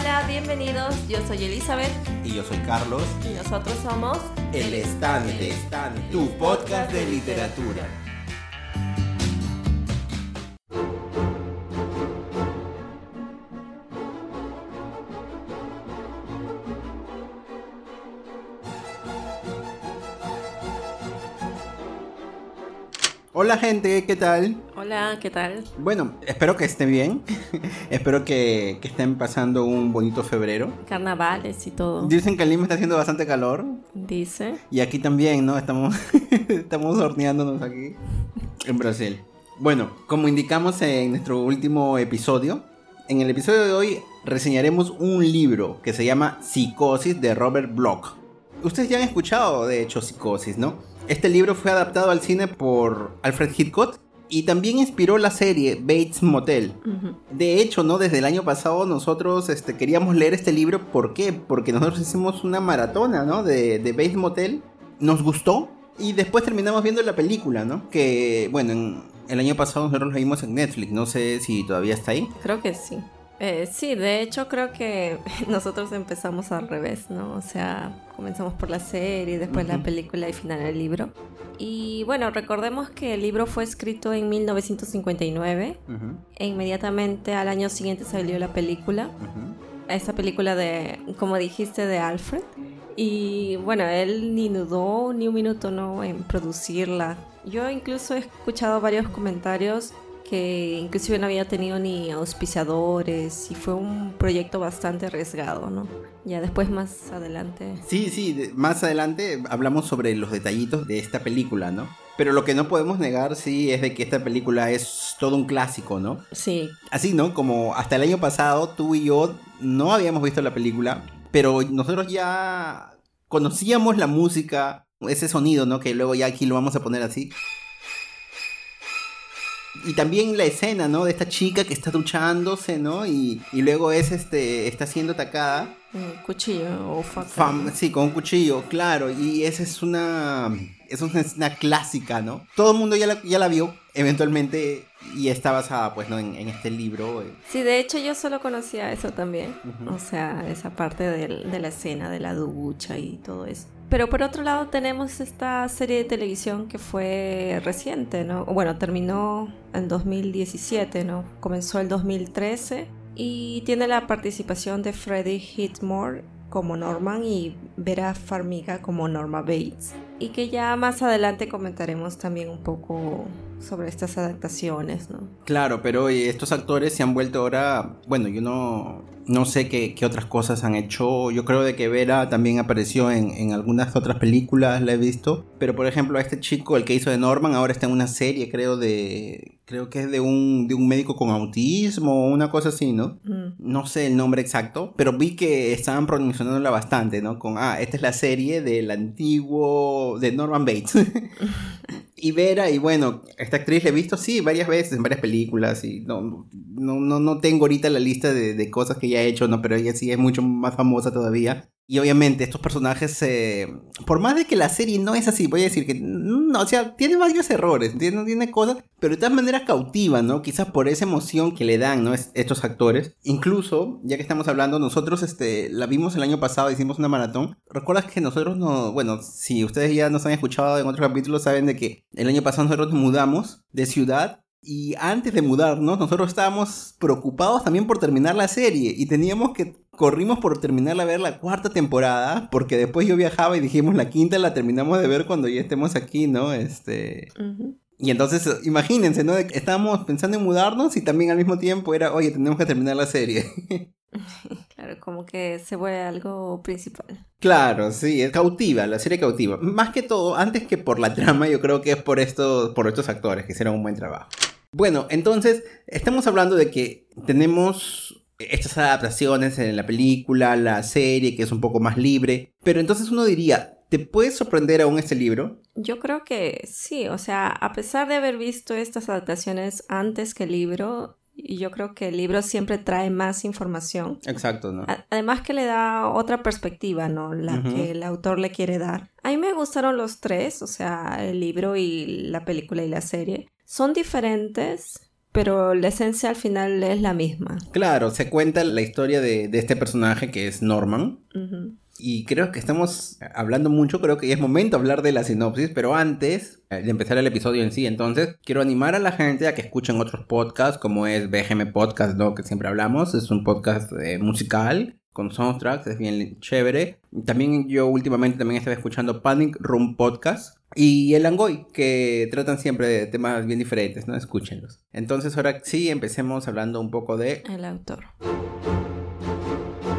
Hola, bienvenidos. Yo soy Elizabeth. Y yo soy Carlos. Y nosotros somos El Estante, tu podcast de literatura. Hola gente, ¿qué tal? Hola, ¿qué tal? Bueno, espero que estén bien. espero que, que, estén pasando un bonito febrero. Carnavales y todo. Dicen que el Lima está haciendo bastante calor. Dice. Y aquí también, ¿no? Estamos, estamos horneándonos aquí en Brasil. Bueno, como indicamos en nuestro último episodio, en el episodio de hoy reseñaremos un libro que se llama Psicosis de Robert Bloch. Ustedes ya han escuchado, de hecho, Psicosis, ¿no? Este libro fue adaptado al cine por Alfred Hitchcock y también inspiró la serie Bates Motel. De hecho, ¿no? Desde el año pasado nosotros este, queríamos leer este libro. ¿Por qué? Porque nosotros hicimos una maratona, ¿no? De, de Bates Motel. Nos gustó y después terminamos viendo la película, ¿no? Que, bueno, el año pasado nosotros la vimos en Netflix. No sé si todavía está ahí. Creo que sí. Eh, sí, de hecho creo que nosotros empezamos al revés, ¿no? O sea, comenzamos por la serie, después la película y final el libro. Y bueno, recordemos que el libro fue escrito en 1959 e inmediatamente al año siguiente salió la película. Esa película de, como dijiste, de Alfred. Y bueno, él ni dudó ni un minuto no en producirla. Yo incluso he escuchado varios comentarios que inclusive no había tenido ni auspiciadores y fue un proyecto bastante arriesgado, ¿no? Ya después más adelante. Sí, sí, más adelante hablamos sobre los detallitos de esta película, ¿no? Pero lo que no podemos negar, sí, es de que esta película es todo un clásico, ¿no? Sí. Así, ¿no? Como hasta el año pasado tú y yo no habíamos visto la película, pero nosotros ya conocíamos la música, ese sonido, ¿no? Que luego ya aquí lo vamos a poner así y también la escena, ¿no? De esta chica que está duchándose, ¿no? Y, y luego es este está siendo atacada. Un cuchillo o Fam, Sí, con un cuchillo, claro. Y esa es una es una escena clásica, ¿no? Todo el mundo ya la, ya la vio eventualmente y está basada pues no en, este libro sí de hecho yo solo conocía eso también o sea esa parte de, de, la escena de la ducha y todo eso pero por otro lado tenemos esta serie de televisión que fue reciente, ¿no? Bueno, terminó en 2017, ¿no? Comenzó el 2013 y tiene la participación de Freddie Hitmore como Norman y Vera Farmiga como Norma Bates. Y que ya más adelante comentaremos también un poco sobre estas adaptaciones, ¿no? Claro, pero estos actores se han vuelto ahora, bueno, yo no, no sé qué, qué, otras cosas han hecho. Yo creo de que Vera también apareció en, en, algunas otras películas, la he visto. Pero por ejemplo, a este chico, el que hizo de Norman, ahora está en una serie, creo, de. Creo que es de un, de un médico con autismo o una cosa así, ¿no? Mm. No sé el nombre exacto, pero vi que estaban promocionándola bastante, ¿no? Con, ah, esta es la serie del antiguo. De Norman Bates. y Vera, y bueno, esta actriz la he visto, sí, varias veces en varias películas. Y no, no, no, no tengo ahorita la lista de, de cosas que ya hecho, ¿no? Pero ella sí es mucho más famosa todavía. Y obviamente estos personajes, eh, por más de que la serie no es así, voy a decir que, no, o sea, tiene varios errores, tiene, tiene cosas, pero de todas maneras cautiva, ¿no? Quizás por esa emoción que le dan, ¿no? estos actores. Incluso, ya que estamos hablando, nosotros este, la vimos el año pasado, hicimos una maratón. ¿Recuerdas que nosotros no, bueno, si ustedes ya nos han escuchado en otros capítulos, saben de que el año pasado nosotros nos mudamos de ciudad y antes de mudarnos, nosotros estábamos preocupados también por terminar la serie y teníamos que corrimos por terminar a ver la cuarta temporada porque después yo viajaba y dijimos la quinta la terminamos de ver cuando ya estemos aquí, ¿no? Este Y entonces, imagínense, ¿no? Estábamos pensando en mudarnos y también al mismo tiempo era, oye, tenemos que terminar la serie. Claro, como que se vuelve algo principal. Claro, sí, es cautiva, la serie cautiva. Más que todo, antes que por la trama, yo creo que es por estos, por estos actores que hicieron un buen trabajo. Bueno, entonces, estamos hablando de que tenemos estas adaptaciones en la película, la serie, que es un poco más libre, pero entonces uno diría, ¿te puede sorprender aún este libro? Yo creo que sí, o sea, a pesar de haber visto estas adaptaciones antes que el libro, yo creo que el libro siempre trae más información. Exacto, ¿no? Además que le da otra perspectiva, ¿no? La que el autor le quiere dar. A mí me gustaron los tres, o sea, el libro y la película y la serie son diferentes, pero la esencia al final es la misma. Claro, se cuenta la historia de, este personaje que es Norman. Y creo que estamos hablando mucho, creo que ya es momento de hablar de la sinopsis, pero antes de empezar el episodio en sí, entonces quiero animar a la gente a que escuchen otros podcasts, como es BGM Podcast, ¿no? que siempre hablamos, es un podcast eh, musical con soundtracks, es bien chévere. También yo últimamente también estaba escuchando Panic Room Podcast y El Angoy, que tratan siempre de temas bien diferentes, ¿no? Escúchenlos. Entonces ahora sí, empecemos hablando un poco de... El autor.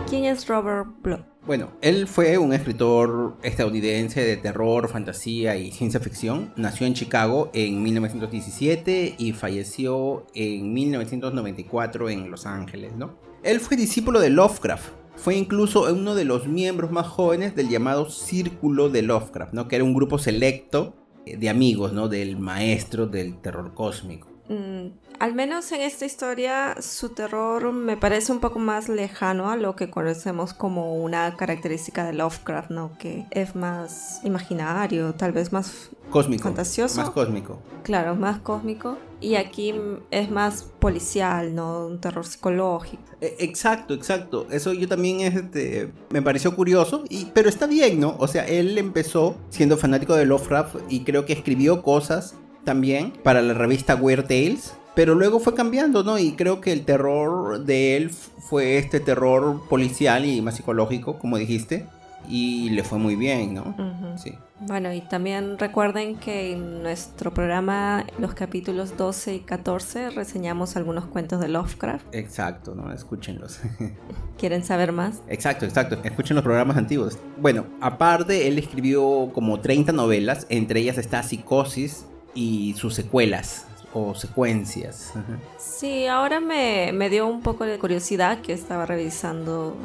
¿Quién es Robert Bloch? Bueno, él fue un escritor estadounidense de terror, fantasía y ciencia ficción. Nació en Chicago en 1917 y falleció en 1994 en Los Ángeles, ¿no? Él fue discípulo de Lovecraft. Fue incluso uno de los miembros más jóvenes del llamado Círculo de Lovecraft, ¿no? Que era un grupo selecto de amigos, ¿no? Del maestro del terror cósmico. Mm, al menos en esta historia su terror me parece un poco más lejano a lo que conocemos como una característica de Lovecraft, ¿no? Que es más imaginario, tal vez más cósmico, fantasioso. Más cósmico. Claro, más cósmico. Y aquí es más policial, ¿no? Un terror psicológico. E, exacto, exacto. Eso yo también este, me pareció curioso, y, pero está bien, ¿no? O sea, él empezó siendo fanático de Lovecraft y creo que escribió cosas también para la revista Weird Tales. Pero luego fue cambiando, ¿no? Y creo que el terror de él fue este terror policial y más psicológico, como dijiste. Y le fue muy bien, ¿no? Sí. Bueno, y también recuerden que en nuestro programa, los capítulos 12 y 14, reseñamos algunos cuentos de Lovecraft. Exacto, ¿no? Escúchenlos. ¿Quieren saber más? Exacto, exacto. Escuchen los programas antiguos. Bueno, aparte, él escribió como 30 novelas, entre ellas está Psicosis, y sus secuelas o secuencias. Sí, ahora me, dio un poco de curiosidad que estaba revisando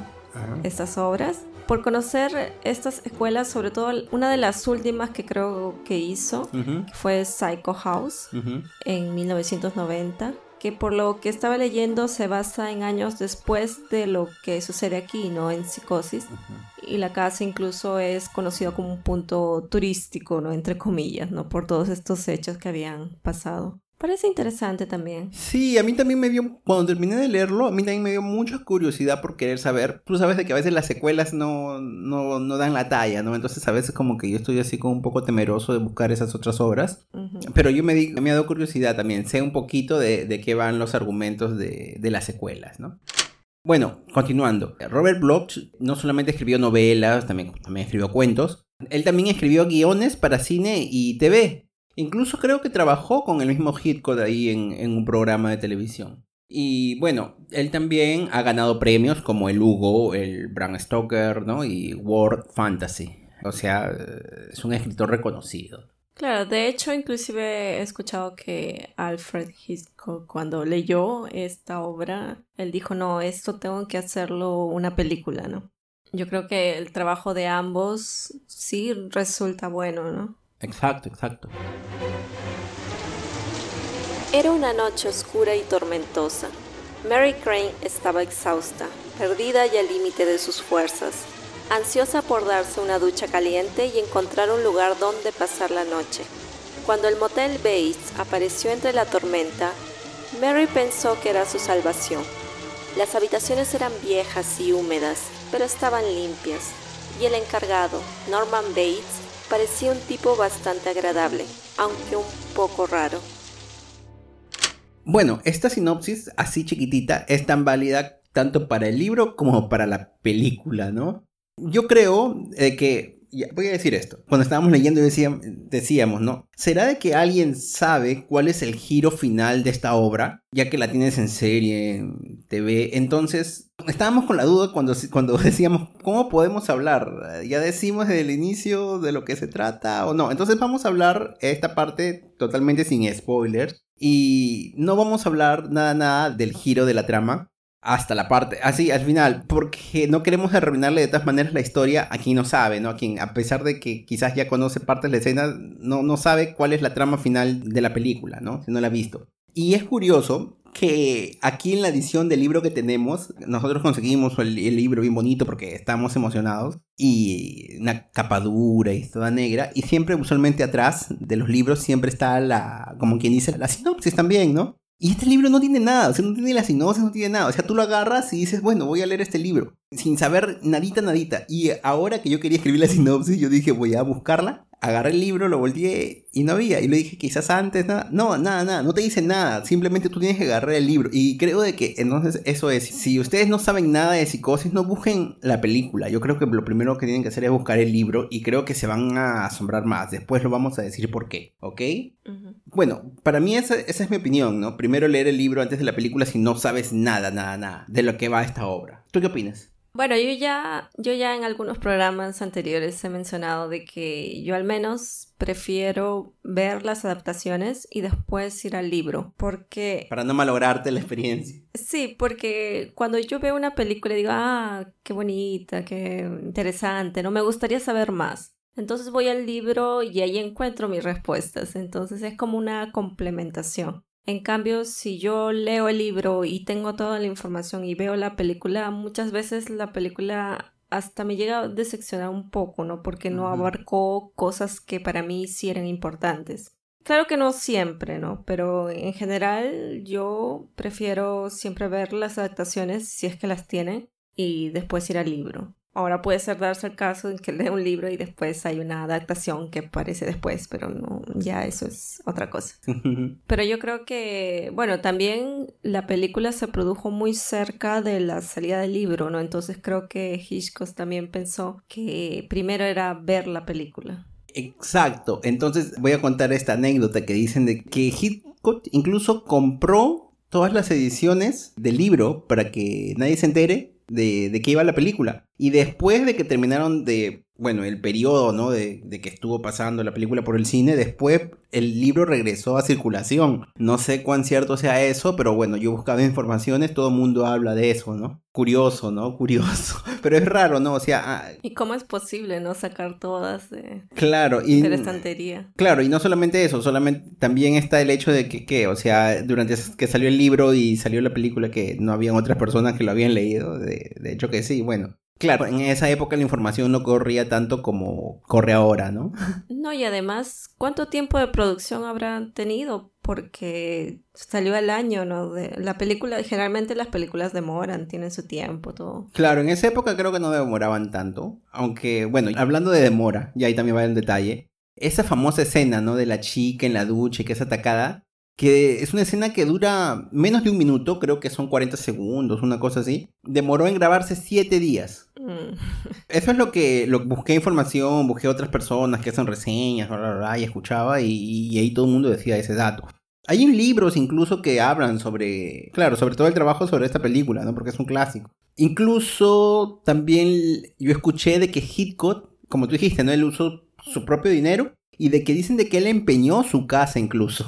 estas obras. Por conocer estas escuelas, sobre todo una de las últimas que creo que hizo, fue Psycho House en 1990 que por lo que estaba leyendo se basa en años después de lo que sucede aquí, ¿no? En psicosis. Y la casa incluso es conocida como un punto turístico, ¿no? Entre comillas, ¿no? Por todos estos hechos que habían pasado. Parece interesante también. Sí, a mí también me dio, cuando terminé de leerlo, a mí también me dio mucha curiosidad por querer saber. Tú sabes de que a veces las secuelas no, no, no dan la talla, ¿no? Entonces a veces como que yo estoy así como un poco temeroso de buscar esas otras obras. Pero yo me, di, me ha dado curiosidad también, sé un poquito de, de qué van los argumentos de, de las secuelas, ¿no? Bueno, continuando. Robert Bloch no solamente escribió novelas, también, también escribió cuentos. Él también escribió guiones para cine y TV. Incluso creo que trabajó con el mismo Hitchcock ahí en, un programa de televisión. Y bueno, él también ha ganado premios como el Hugo, el Bram Stoker, ¿no? Y World Fantasy. O sea, es un escritor reconocido. Claro, de hecho, inclusive he escuchado que Alfred Hitchcock, cuando leyó esta obra, él dijo, no, esto tengo que hacerlo una película, ¿no? Yo creo que el trabajo de ambos sí resulta bueno, ¿no? Exacto, exacto. Era una noche oscura y tormentosa. Mary Crane estaba exhausta, perdida y al límite de sus fuerzas, ansiosa por darse una ducha caliente y encontrar un lugar donde pasar la noche. Cuando el motel Bates apareció entre la tormenta, Mary pensó que era su salvación. Las habitaciones eran viejas y húmedas, pero estaban limpias, y el encargado, Norman Bates, parecía un tipo bastante agradable, aunque un poco raro. Bueno, esta sinopsis así chiquitita es tan válida tanto para el libro como para la película, ¿no? Yo creo eh, que voy a decir esto. Cuando estábamos leyendo decíamos, ¿no? ¿Será de que alguien sabe cuál es el giro final de esta obra? Ya que la tienes en serie, en TV. Entonces, estábamos con la duda cuando, cuando decíamos, ¿cómo podemos hablar? ¿Ya decimos desde el inicio de lo que se trata o no? Entonces vamos a hablar esta parte totalmente sin spoilers. Y no vamos a hablar nada, nada del giro de la trama hasta la parte, así al final, porque no queremos arruinarle de todas maneras la historia a quien no sabe, ¿no? A quien, a pesar de que quizás ya conoce parte de la escena, no, no sabe cuál es la trama final de la película, ¿no? Si no la ha visto. Y es curioso que aquí en la edición del libro que tenemos, nosotros conseguimos el, el, libro bien bonito porque estamos emocionados y una capa dura y toda negra y siempre usualmente atrás de los libros siempre está la, como quien dice, la sinopsis también, ¿no? Y este libro no tiene nada, o sea, no tiene la sinopsis, no tiene nada. O sea, tú lo agarras y dices, bueno, voy a leer este libro, sin saber nadita, nadita. Y ahora que yo quería escribir la sinopsis, yo dije, voy a buscarla agarré el libro, lo volteé y no había. Y le dije, quizás antes, nada. No, nada, nada, no te dice nada. Simplemente tú tienes que agarrar el libro. Y creo de que entonces eso es. Si ustedes no saben nada de psicosis, no busquen la película. Yo creo que lo primero que tienen que hacer es buscar el libro y creo que se van a asombrar más. Después lo vamos a decir por qué, ¿ok? Bueno, para mí esa, esa es mi opinión, ¿no? Primero leer el libro antes de la película si no sabes nada, nada, nada de lo que va esta obra. ¿Tú qué opinas? Bueno, yo ya, yo ya en algunos programas anteriores he mencionado de que yo al menos prefiero ver las adaptaciones y después ir al libro, porque... Para no malograrte la experiencia. Sí, porque cuando yo veo una película digo, ah, qué bonita, qué interesante, no me gustaría saber más. Entonces voy al libro y ahí encuentro mis respuestas, entonces es como una complementación. En cambio, si yo leo el libro y tengo toda la información y veo la película, muchas veces la película hasta me llega a decepcionar un poco, ¿no? Porque no abarcó cosas que para mí sí eran importantes. Claro que no siempre, ¿no? Pero en general yo prefiero siempre ver las adaptaciones si es que las tienen y después ir al libro. Ahora puede ser darse el caso en que lee un libro y después hay una adaptación que aparece después, pero no, ya eso es otra cosa. pero yo creo que, bueno, también la película se produjo muy cerca de la salida del libro, ¿no? Entonces creo que Hitchcock también pensó que primero era ver la película. Exacto. Entonces voy a contar esta anécdota que dicen de que Hitchcock incluso compró todas las ediciones del libro para que nadie se entere de, de qué iba la película. Y después de que terminaron de, bueno, el periodo, ¿no? De, de, que estuvo pasando la película por el cine, después el libro regresó a circulación. No sé cuán cierto sea eso, pero bueno, yo buscaba informaciones, todo el mundo habla de eso, ¿no? Curioso, ¿no? Curioso. Pero es raro, ¿no? O sea... Ah, ¿Y cómo es posible, no? Sacar todas de, claro, y, de la estantería. Claro, y no solamente eso, solamente también está el hecho de que, que, o sea, durante que salió el libro y salió la película que no habían otras personas que lo habían leído, de, de hecho que sí, bueno. Claro, en esa época la información no corría tanto como corre ahora, ¿no? No, y además, ¿cuánto tiempo de producción habrán tenido? Porque salió al año, ¿no? De la película, generalmente las películas demoran, tienen su tiempo, todo. Claro, en esa época creo que no demoraban tanto. Aunque, bueno, hablando de demora, y ahí también va el detalle. Esa famosa escena, ¿no? De la chica en la ducha y que es atacada que es una escena que dura menos de un minuto, creo que son 40 segundos, una cosa así. Demoró en grabarse 7 días. Mm. Eso es lo que lo, busqué información, busqué otras personas que hacen reseñas, y escuchaba y, ahí todo el mundo decía ese dato. Hay libros incluso que hablan sobre, claro, sobre todo el trabajo sobre esta película, ¿no? Porque es un clásico. Incluso también yo escuché de que Hitchcock, como tú dijiste, ¿no? Él usó su propio dinero y de que dicen de que él empeñó su casa incluso.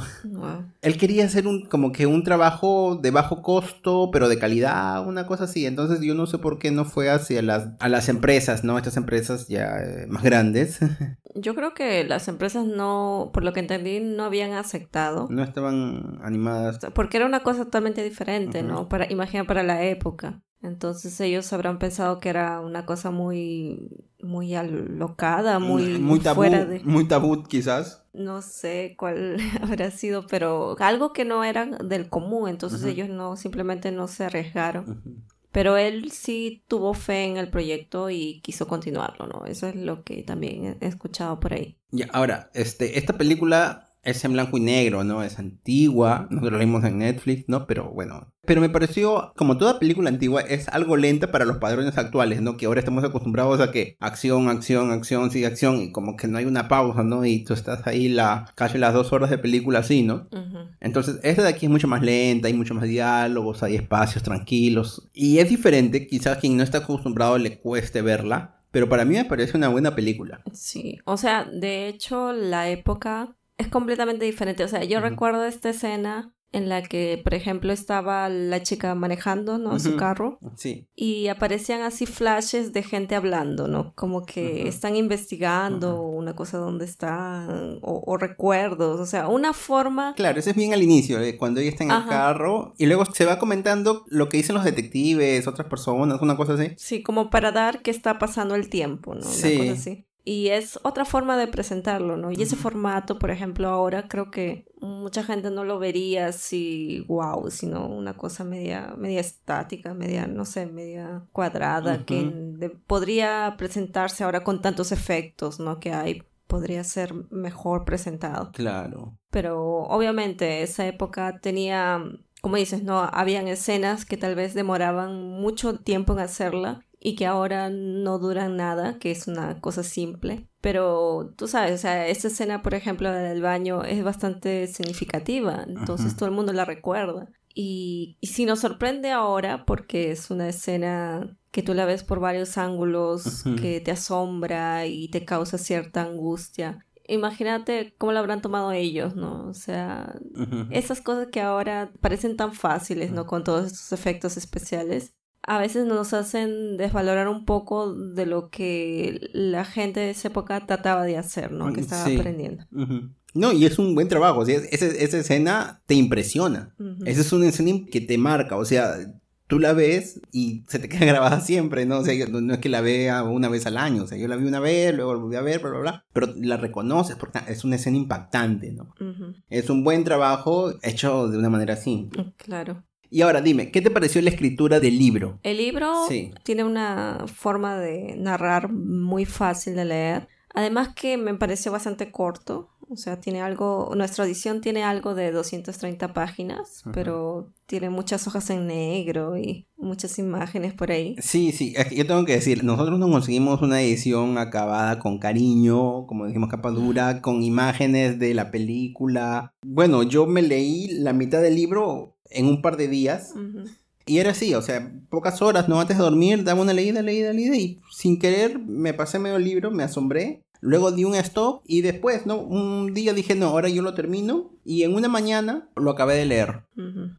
Él quería hacer un como que un trabajo de bajo costo, pero de calidad, una cosa así. Entonces yo no sé por qué no fue hacia las a las empresas, ¿no? Estas empresas ya eh, más grandes. Yo creo que las empresas no, por lo que entendí, no habían aceptado. No estaban animadas. Porque era una cosa totalmente diferente, ¿no? Para imagina para la época. Entonces ellos habrán pensado que era una cosa muy, muy alocada, muy, muy tabú, fuera de... muy tabú quizás. No sé cuál habrá sido, pero algo que no era del común, entonces ellos no simplemente no se arriesgaron. Pero él sí tuvo fe en el proyecto y quiso continuarlo, ¿no? Eso es lo que también he escuchado por ahí. Ya, ahora, este, esta película es en blanco y negro, ¿no? Es antigua, nosotros lo vimos en Netflix, ¿no? Pero bueno. Pero me pareció, como toda película antigua, es algo lenta para los padrones actuales, ¿no? Que ahora estamos acostumbrados a que acción, acción, acción, sigue acción, y como que no hay una pausa, ¿no? Y tú estás ahí la, casi las dos horas de película así, ¿no? Entonces, esta de aquí es mucho más lenta, hay mucho más diálogos, hay espacios tranquilos. Y es diferente, quizás quien no está acostumbrado le cueste verla, pero para mí me parece una buena película. Sí, o sea, de hecho, la época es completamente diferente. O sea, yo recuerdo esta escena en la que, por ejemplo, estaba la chica manejando, ¿no? Su carro. Sí. Y aparecían así flashes de gente hablando, ¿no? Como que están investigando una cosa donde están, o, recuerdos, o sea, una forma... Claro, ese es bien al inicio, eh, cuando ella está en el carro, y luego se va comentando lo que dicen los detectives, otras personas, una cosa así. Sí, como para dar que está pasando el tiempo, ¿no? Una cosa así. Y es otra forma de presentarlo, ¿no? Y ese formato, por ejemplo, ahora creo que mucha gente no lo vería así, wow, sino una cosa media, media estática, media, no sé, media cuadrada, que podría presentarse ahora con tantos efectos, ¿no? Que hay podría ser mejor presentado. Claro. Pero obviamente esa época tenía, como dices, no, habían escenas que tal vez demoraban mucho tiempo en hacerla y que ahora no duran nada, que es una cosa simple. Pero tú sabes, o sea, esta escena, por ejemplo, del baño es bastante significativa, entonces todo el mundo la recuerda. Y, y si nos sorprende ahora, porque es una escena que tú la ves por varios ángulos, que te asombra y te causa cierta angustia. Imagínate cómo lo habrán tomado ellos, ¿no? O sea, esas cosas que ahora parecen tan fáciles, ¿no? Con todos estos efectos especiales, a veces nos hacen desvalorar un poco de lo que la gente de esa época trataba de hacer, ¿no? Que estaba aprendiendo. No, y es un buen trabajo. O sea, esa, escena te impresiona. Esa es una escena que te marca. O sea, tú la ves y se te queda grabada siempre, ¿no? O sea, no, es que la vea una vez al año, o sea, yo la vi una vez, luego la volví a ver, bla, bla, bla, pero la reconoces porque es una escena impactante, ¿no? Es un buen trabajo hecho de una manera simple. Mm, claro. Y ahora dime, ¿qué te pareció la escritura del libro? El libro tiene una forma de narrar muy fácil de leer. Además que me pareció bastante corto. O sea, tiene algo, nuestra edición tiene algo de 230 páginas, pero tiene muchas hojas en negro y muchas imágenes por ahí. Sí, sí, yo tengo que decir, nosotros nos conseguimos una edición acabada con cariño, como dijimos, capa dura, con imágenes de la película. Bueno, yo me leí la mitad del libro en un par de días. Y era así, o sea, pocas horas, no antes de dormir, daba una leída, leída, leída, y sin querer me pasé medio libro, me asombré Luego di un stop y después, ¿no? Un día dije, no, ahora yo lo termino y en una mañana lo acabé de leer.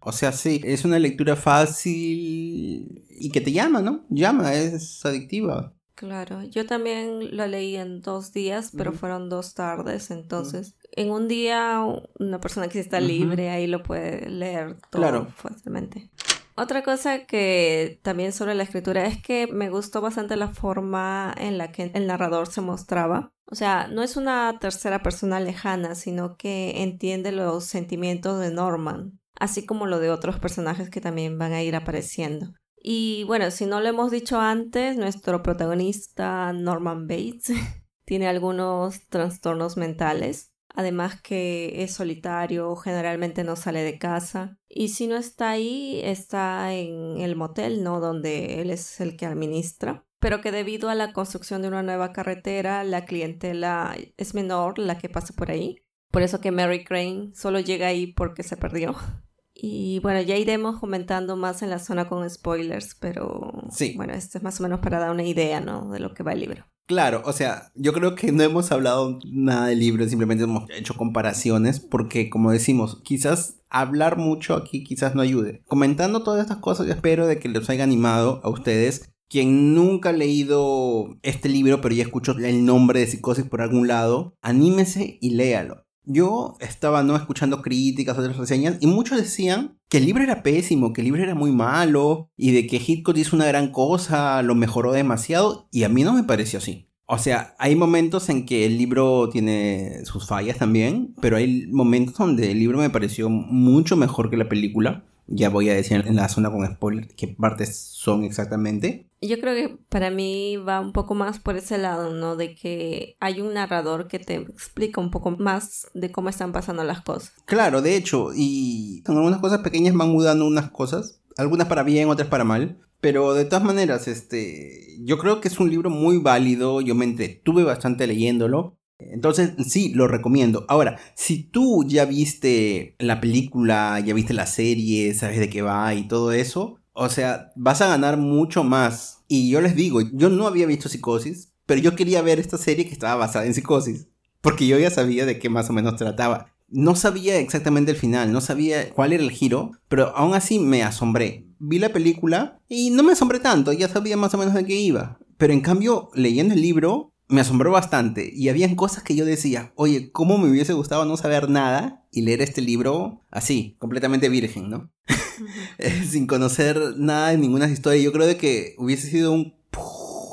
O sea, sí, es una lectura fácil y que te llama, ¿no? Llama, es adictiva. Claro, yo también lo leí en dos días, pero fueron dos tardes, entonces en un día una persona que está libre ahí lo puede leer todo claro. fácilmente. Otra cosa que también sobre la escritura es que me gustó bastante la forma en la que el narrador se mostraba. O sea, no es una tercera persona lejana, sino que entiende los sentimientos de Norman, así como lo de otros personajes que también van a ir apareciendo. Y bueno, si no lo hemos dicho antes, nuestro protagonista Norman Bates tiene algunos trastornos mentales además que es solitario, generalmente no sale de casa y si no está ahí, está en el motel, ¿no? Donde él es el que administra pero que debido a la construcción de una nueva carretera, la clientela es menor la que pasa por ahí. Por eso que Mary Crane solo llega ahí porque se perdió. Y bueno, ya iremos comentando más en la zona con spoilers, pero sí. bueno, esto es más o menos para dar una idea, ¿no? De lo que va el libro. Claro, o sea, yo creo que no hemos hablado nada del libro, simplemente hemos hecho comparaciones porque, como decimos, quizás hablar mucho aquí quizás no ayude. Comentando todas estas cosas, yo espero de que les haya animado a ustedes. Quien nunca ha leído este libro, pero ya escuchó el nombre de Psicosis por algún lado, anímese y léalo. Yo estaba no escuchando críticas, otras reseñas, y muchos decían que el libro era pésimo, que el libro era muy malo, y de que Hitchcock hizo una gran cosa, lo mejoró demasiado, y a mí no me pareció así. O sea, hay momentos en que el libro tiene sus fallas también, pero hay momentos donde el libro me pareció mucho mejor que la película. Ya voy a decir en la zona con spoiler qué partes son exactamente. Yo creo que para mí va un poco más por ese lado, ¿no? De que hay un narrador que te explica un poco más de cómo están pasando las cosas. Claro, de hecho, y algunas cosas pequeñas van mudando unas cosas, algunas para bien, otras para mal. Pero de todas maneras, este, yo creo que es un libro muy válido, yo me entretuve bastante leyéndolo. Entonces, sí, lo recomiendo. Ahora, si tú ya viste la película, ya viste la serie, sabes de qué va y todo eso, o sea, vas a ganar mucho más. Y yo les digo, yo no había visto Psicosis, pero yo quería ver esta serie que estaba basada en Psicosis, porque yo ya sabía de qué más o menos trataba. No sabía exactamente el final, no sabía cuál era el giro, pero aún así me asombré. Vi la película y no me asombré tanto, ya sabía más o menos de qué iba. Pero en cambio, leyendo el libro, me asombró bastante y habían cosas que yo decía, oye, ¿cómo me hubiese gustado no saber nada y leer este libro así, completamente virgen, ¿no? Sin conocer nada de ninguna historia. Yo creo de que hubiese sido un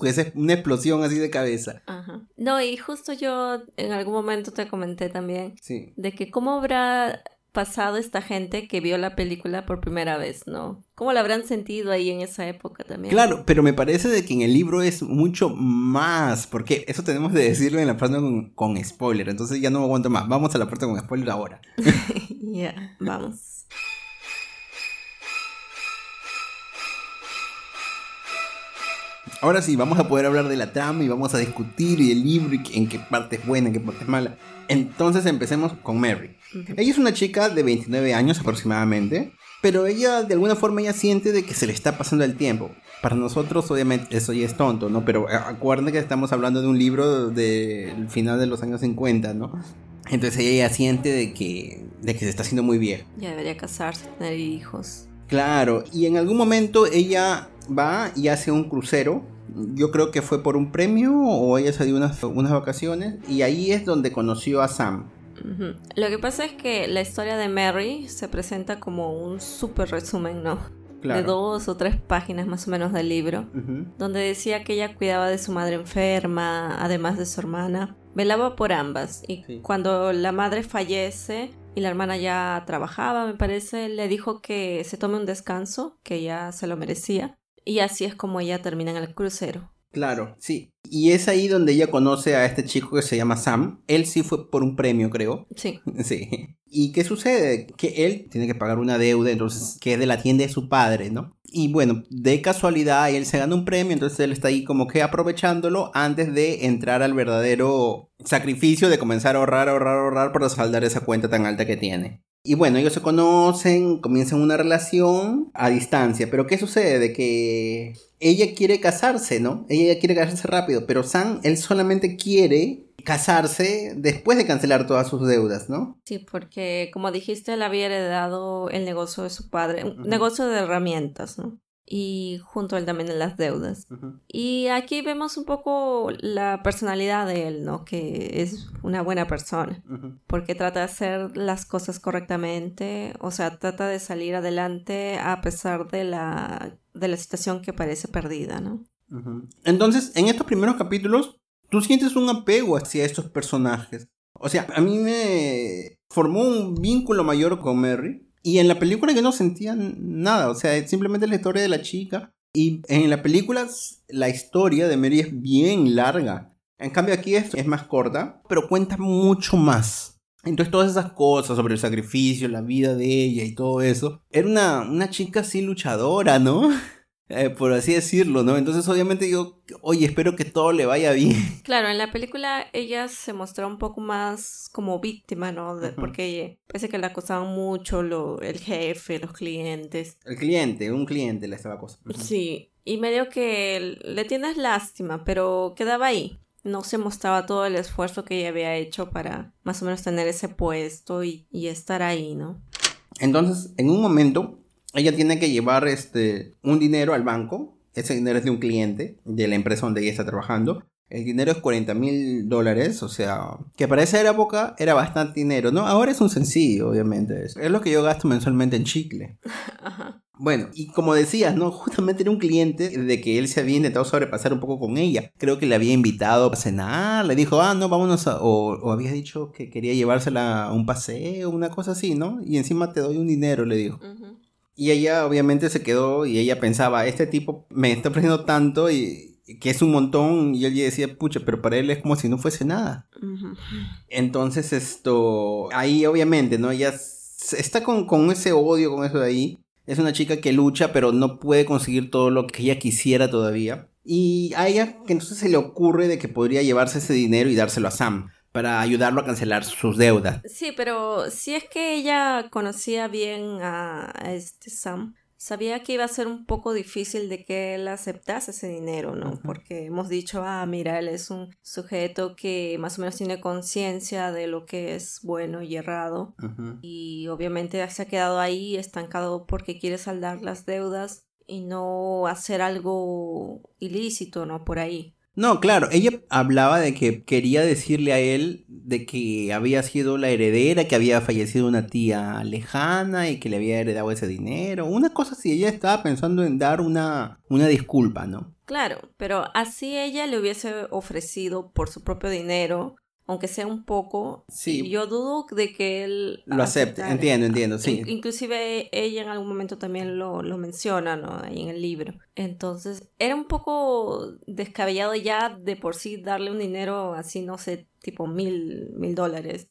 es una explosión así de cabeza. Ajá. No, y justo yo en algún momento te comenté también Sí. de que cómo habrá pasado esta gente que vio la película por primera vez, ¿no? ¿Cómo la habrán sentido ahí en esa época también? Claro, pero me parece de que en el libro es mucho más, porque eso tenemos de decirlo en la parte con, con spoiler, entonces ya no me aguanto más. Vamos a la parte con spoiler ahora. Ya, vamos. Ahora sí, vamos a poder hablar de la trama y vamos a discutir y el libro y en qué parte es buena, en qué parte es mala. Entonces empecemos con Mary. Ella es una chica de 29 años aproximadamente, pero ella de alguna forma ella siente de que se le está pasando el tiempo. Para nosotros obviamente eso ya es tonto, ¿no? Pero a- acuérdense que estamos hablando de un libro del final de los años 50, ¿no? Entonces ella ya siente de que, de que se está haciendo muy vieja. Ya debería casarse, tener hijos. Claro, y en algún momento ella va y hace un crucero. Yo creo que fue por un premio o ella se dio unas, unas vacaciones y ahí es donde conoció a Sam. Lo que pasa es que la historia de Mary se presenta como un súper resumen, ¿no? Claro. De dos o tres páginas más o menos del libro, donde decía que ella cuidaba de su madre enferma, además de su hermana. Velaba por ambas y Sí. cuando la madre fallece y la hermana ya trabajaba, me parece, le dijo que se tome un descanso, que ya se lo merecía. Y así es como ella termina en el crucero. Claro, sí. Y es ahí donde ella conoce a este chico que se llama Sam. Él sí fue por un premio, creo. Sí. Sí. ¿Y qué sucede? Que él tiene que pagar una deuda, entonces, que es de la tienda de su padre, ¿no? Y bueno, de casualidad él se gana un premio, entonces él está ahí como que aprovechándolo antes de entrar al verdadero sacrificio de comenzar a ahorrar, ahorrar, ahorrar para saldar esa cuenta tan alta que tiene. Y bueno, ellos se conocen, comienzan una relación a distancia, pero ¿qué sucede? De que ella quiere casarse, ¿no? Ella quiere casarse rápido, pero Sam, él solamente quiere casarse después de cancelar todas sus deudas, ¿no? Sí, porque como dijiste, él había heredado el negocio de su padre, un negocio de herramientas, ¿no? Y junto a él también en las deudas. Y aquí vemos un poco la personalidad de él, ¿no? Que es una buena persona, porque trata de hacer las cosas correctamente, o sea, trata de salir adelante a pesar de la, de la situación que parece perdida, ¿no? Entonces, en estos primeros capítulos, tú sientes un apego hacia estos personajes. O sea, a mí me formó un vínculo mayor con Mary. Y en la película yo no sentía nada. O sea, simplemente la historia de la chica. Y en la película la historia de Mary es bien larga. En cambio aquí es, es más corta, pero cuenta mucho más. Entonces todas esas cosas sobre el sacrificio, la vida de ella y todo eso. Era una, una chica así luchadora, ¿no? Eh, por así decirlo, ¿no? Entonces obviamente yo, oye, espero que todo le vaya bien. Claro, en la película ella se mostró un poco más como víctima, ¿no? De-. Porque parece que la acosaban mucho lo, el jefe, los clientes. El cliente, un cliente le estaba acosando. Sí, y medio que le tienes lástima, pero quedaba ahí. No se mostraba todo el esfuerzo que ella había hecho para más o menos tener ese puesto y, y estar ahí, ¿no? Entonces, en un momento, ella tiene que llevar este, un dinero al banco. Ese dinero es de un cliente de la empresa donde ella está trabajando. El dinero es 40 mil dólares, o sea, que para esa época era bastante dinero, ¿no? Ahora es un sencillo, obviamente. Es, lo que yo gasto mensualmente en chicle. Ajá. Bueno, y como decías, ¿no? Justamente era un cliente de que él se había intentado sobrepasar un poco con ella. Creo que le había invitado a cenar, le dijo, ah, no, vámonos a... O, o había dicho que quería llevársela a un paseo, una cosa así, ¿no? Y encima te doy un dinero, le dijo. Y ella obviamente se quedó y ella pensaba, este tipo me está ofreciendo tanto y que es un montón. Y él decía, pucha, pero para él es como si no fuese nada. Entonces esto, ahí obviamente, ¿no? Ella está con, con ese odio, con eso de ahí. Es una chica que lucha, pero no puede conseguir todo lo que ella quisiera todavía. Y a ella que entonces se le ocurre de que podría llevarse ese dinero y dárselo a Sam para ayudarlo a cancelar sus deudas. Sí, pero si es que ella conocía bien a, a este Sam, sabía que iba a ser un poco difícil de que él aceptase ese dinero, ¿no? Porque hemos dicho, ah, mira, él es un sujeto que más o menos tiene conciencia de lo que es bueno y errado. Y obviamente se ha quedado ahí estancado porque quiere saldar las deudas y no hacer algo ilícito, ¿no? Por ahí. No, claro, ella hablaba de que quería decirle a él de que había sido la heredera, que había fallecido una tía lejana y que le había heredado ese dinero. Una cosa así, ella estaba pensando en dar una, una disculpa, ¿no? Claro, pero así ella le hubiese ofrecido por su propio dinero aunque sea un poco, sí. yo dudo de que él lo acepte, entiendo, entiendo, sí. inclusive ella en algún momento también lo, lo menciona, ¿no? Ahí en el libro. Entonces, era un poco descabellado ya de por sí darle un dinero así, no sé, tipo mil, mil dólares.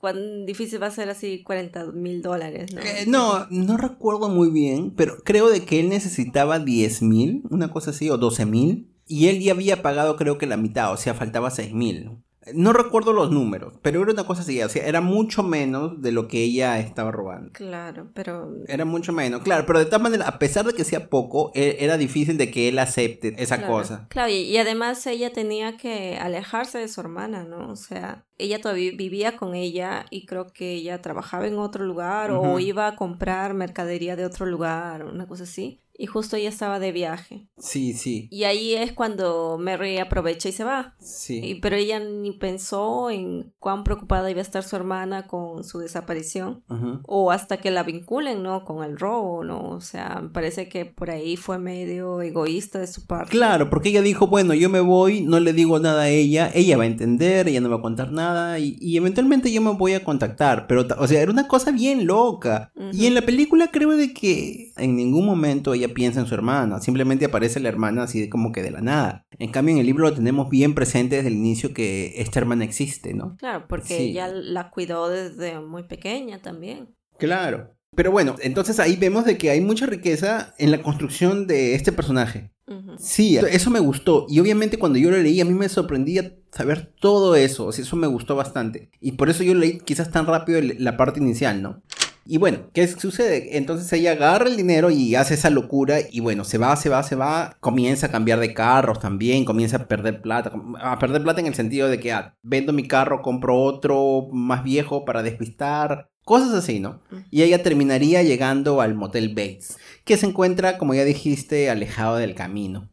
Cuán difícil va a ser así 40 mil dólares, ¿no? Eh, no, no recuerdo muy bien, pero creo de que él necesitaba 10 mil, una cosa así, o 12 mil. Y él ya había pagado creo que la mitad, o sea, faltaba 6 mil. No recuerdo los números, pero era una cosa así, o sea, era mucho menos de lo que ella estaba robando. Claro, pero... Era mucho menos, claro, pero de todas maneras, a pesar de que sea poco, e, era difícil de que él acepte esa cosa. Claro, y, además ella tenía que alejarse de su hermana, ¿no? O sea, ella todavía vivía con ella y creo que ella trabajaba en otro lugar o iba a comprar mercadería de otro lugar, una cosa así y justo ella estaba de viaje. Sí, sí. Y ahí es cuando Mary aprovecha y se va. Sí. pero ella ni pensó en cuán preocupada iba a estar su hermana con su desaparición o hasta que la vinculen, ¿no? Con el robo, ¿no? O sea, me parece que por ahí fue medio egoísta de su parte. Claro, porque ella dijo, bueno, yo me voy, no le digo nada a ella, ella va a entender, ella no va a contar nada y, y eventualmente yo me voy a contactar, pero, o sea, era una cosa bien loca. Y en la película creo de que en ningún momento ella piensa en su hermana, simplemente aparece la hermana así como que de la nada. En cambio en el libro lo tenemos bien presente desde el inicio que esta hermana existe, ¿no? Claro, porque ella la cuidó desde muy pequeña también. Claro. Pero bueno, entonces ahí vemos de que hay mucha riqueza en la construcción de este personaje. Sí, eso me gustó. Y obviamente cuando yo lo leí, a mí me sorprendía saber todo eso. O sea, eso me gustó bastante. Y por eso yo leí quizás tan rápido la parte inicial, ¿no? Y bueno, ¿qué sucede? Entonces ella agarra el dinero y hace esa locura y bueno, se va, se va, se va, comienza a cambiar de carros también, comienza a perder plata, a perder plata en el sentido de que ah, vendo mi carro, compro otro más viejo para despistar, cosas así, ¿no? Y ella terminaría llegando al Motel Bates, que se encuentra, como ya dijiste, alejado del camino.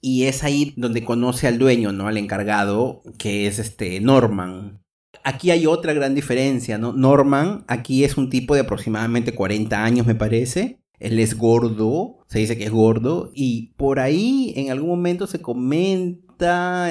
Y es ahí donde conoce al dueño, ¿no? Al encargado, que es este Norman. Aquí hay otra gran diferencia, ¿no? Norman aquí es un tipo de aproximadamente 40 años, me parece. Él es gordo, se dice que es gordo, y por ahí en algún momento se comenta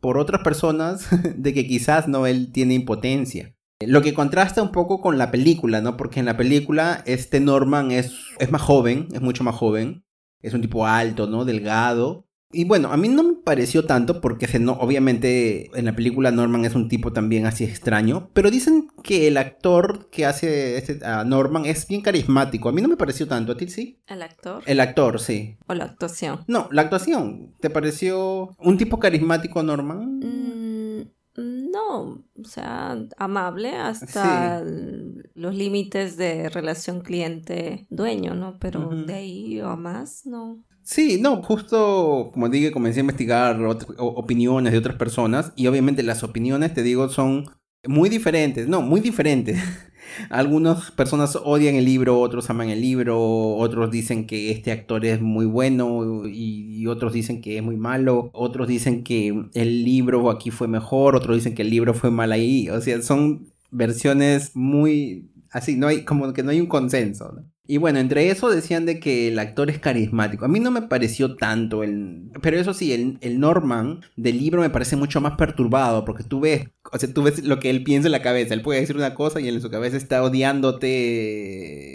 por otras personas de que quizás no él tiene impotencia. Lo que contrasta un poco con la película, ¿no? Porque en la película este Norman es, es más joven, es mucho más joven, es un tipo alto, ¿no? Delgado, y bueno, a mí no me pareció tanto porque se no, obviamente en la película Norman es un tipo también así extraño, pero dicen que el actor que hace este, a Norman es bien carismático. A mí no me pareció tanto, ¿a ti sí? ¿El actor? El actor, sí. ¿O la actuación? No, la actuación. ¿Te pareció un tipo carismático Norman? Mm, no, o sea, amable hasta los límites de relación cliente-dueño, ¿no? Pero de ahí o más, no. Sí, no, justo como dije, comencé a investigar opiniones de otras personas y obviamente las opiniones, te digo, son muy diferentes, no, muy diferentes. Algunas personas odian el libro, otros aman el libro, otros dicen que este actor es muy bueno y, otros dicen que es muy malo, otros dicen que el libro aquí fue mejor, otros dicen que el libro fue mal ahí, o sea, son versiones muy así, no hay como que no hay un consenso. ¿no? Y bueno, entre eso decían de que el actor es carismático. A mí no me pareció tanto el... Pero eso sí, el, el Norman del libro me parece mucho más perturbado porque tú ves, o sea, tú ves lo que él piensa en la cabeza. Él puede decir una cosa y en su cabeza está odiándote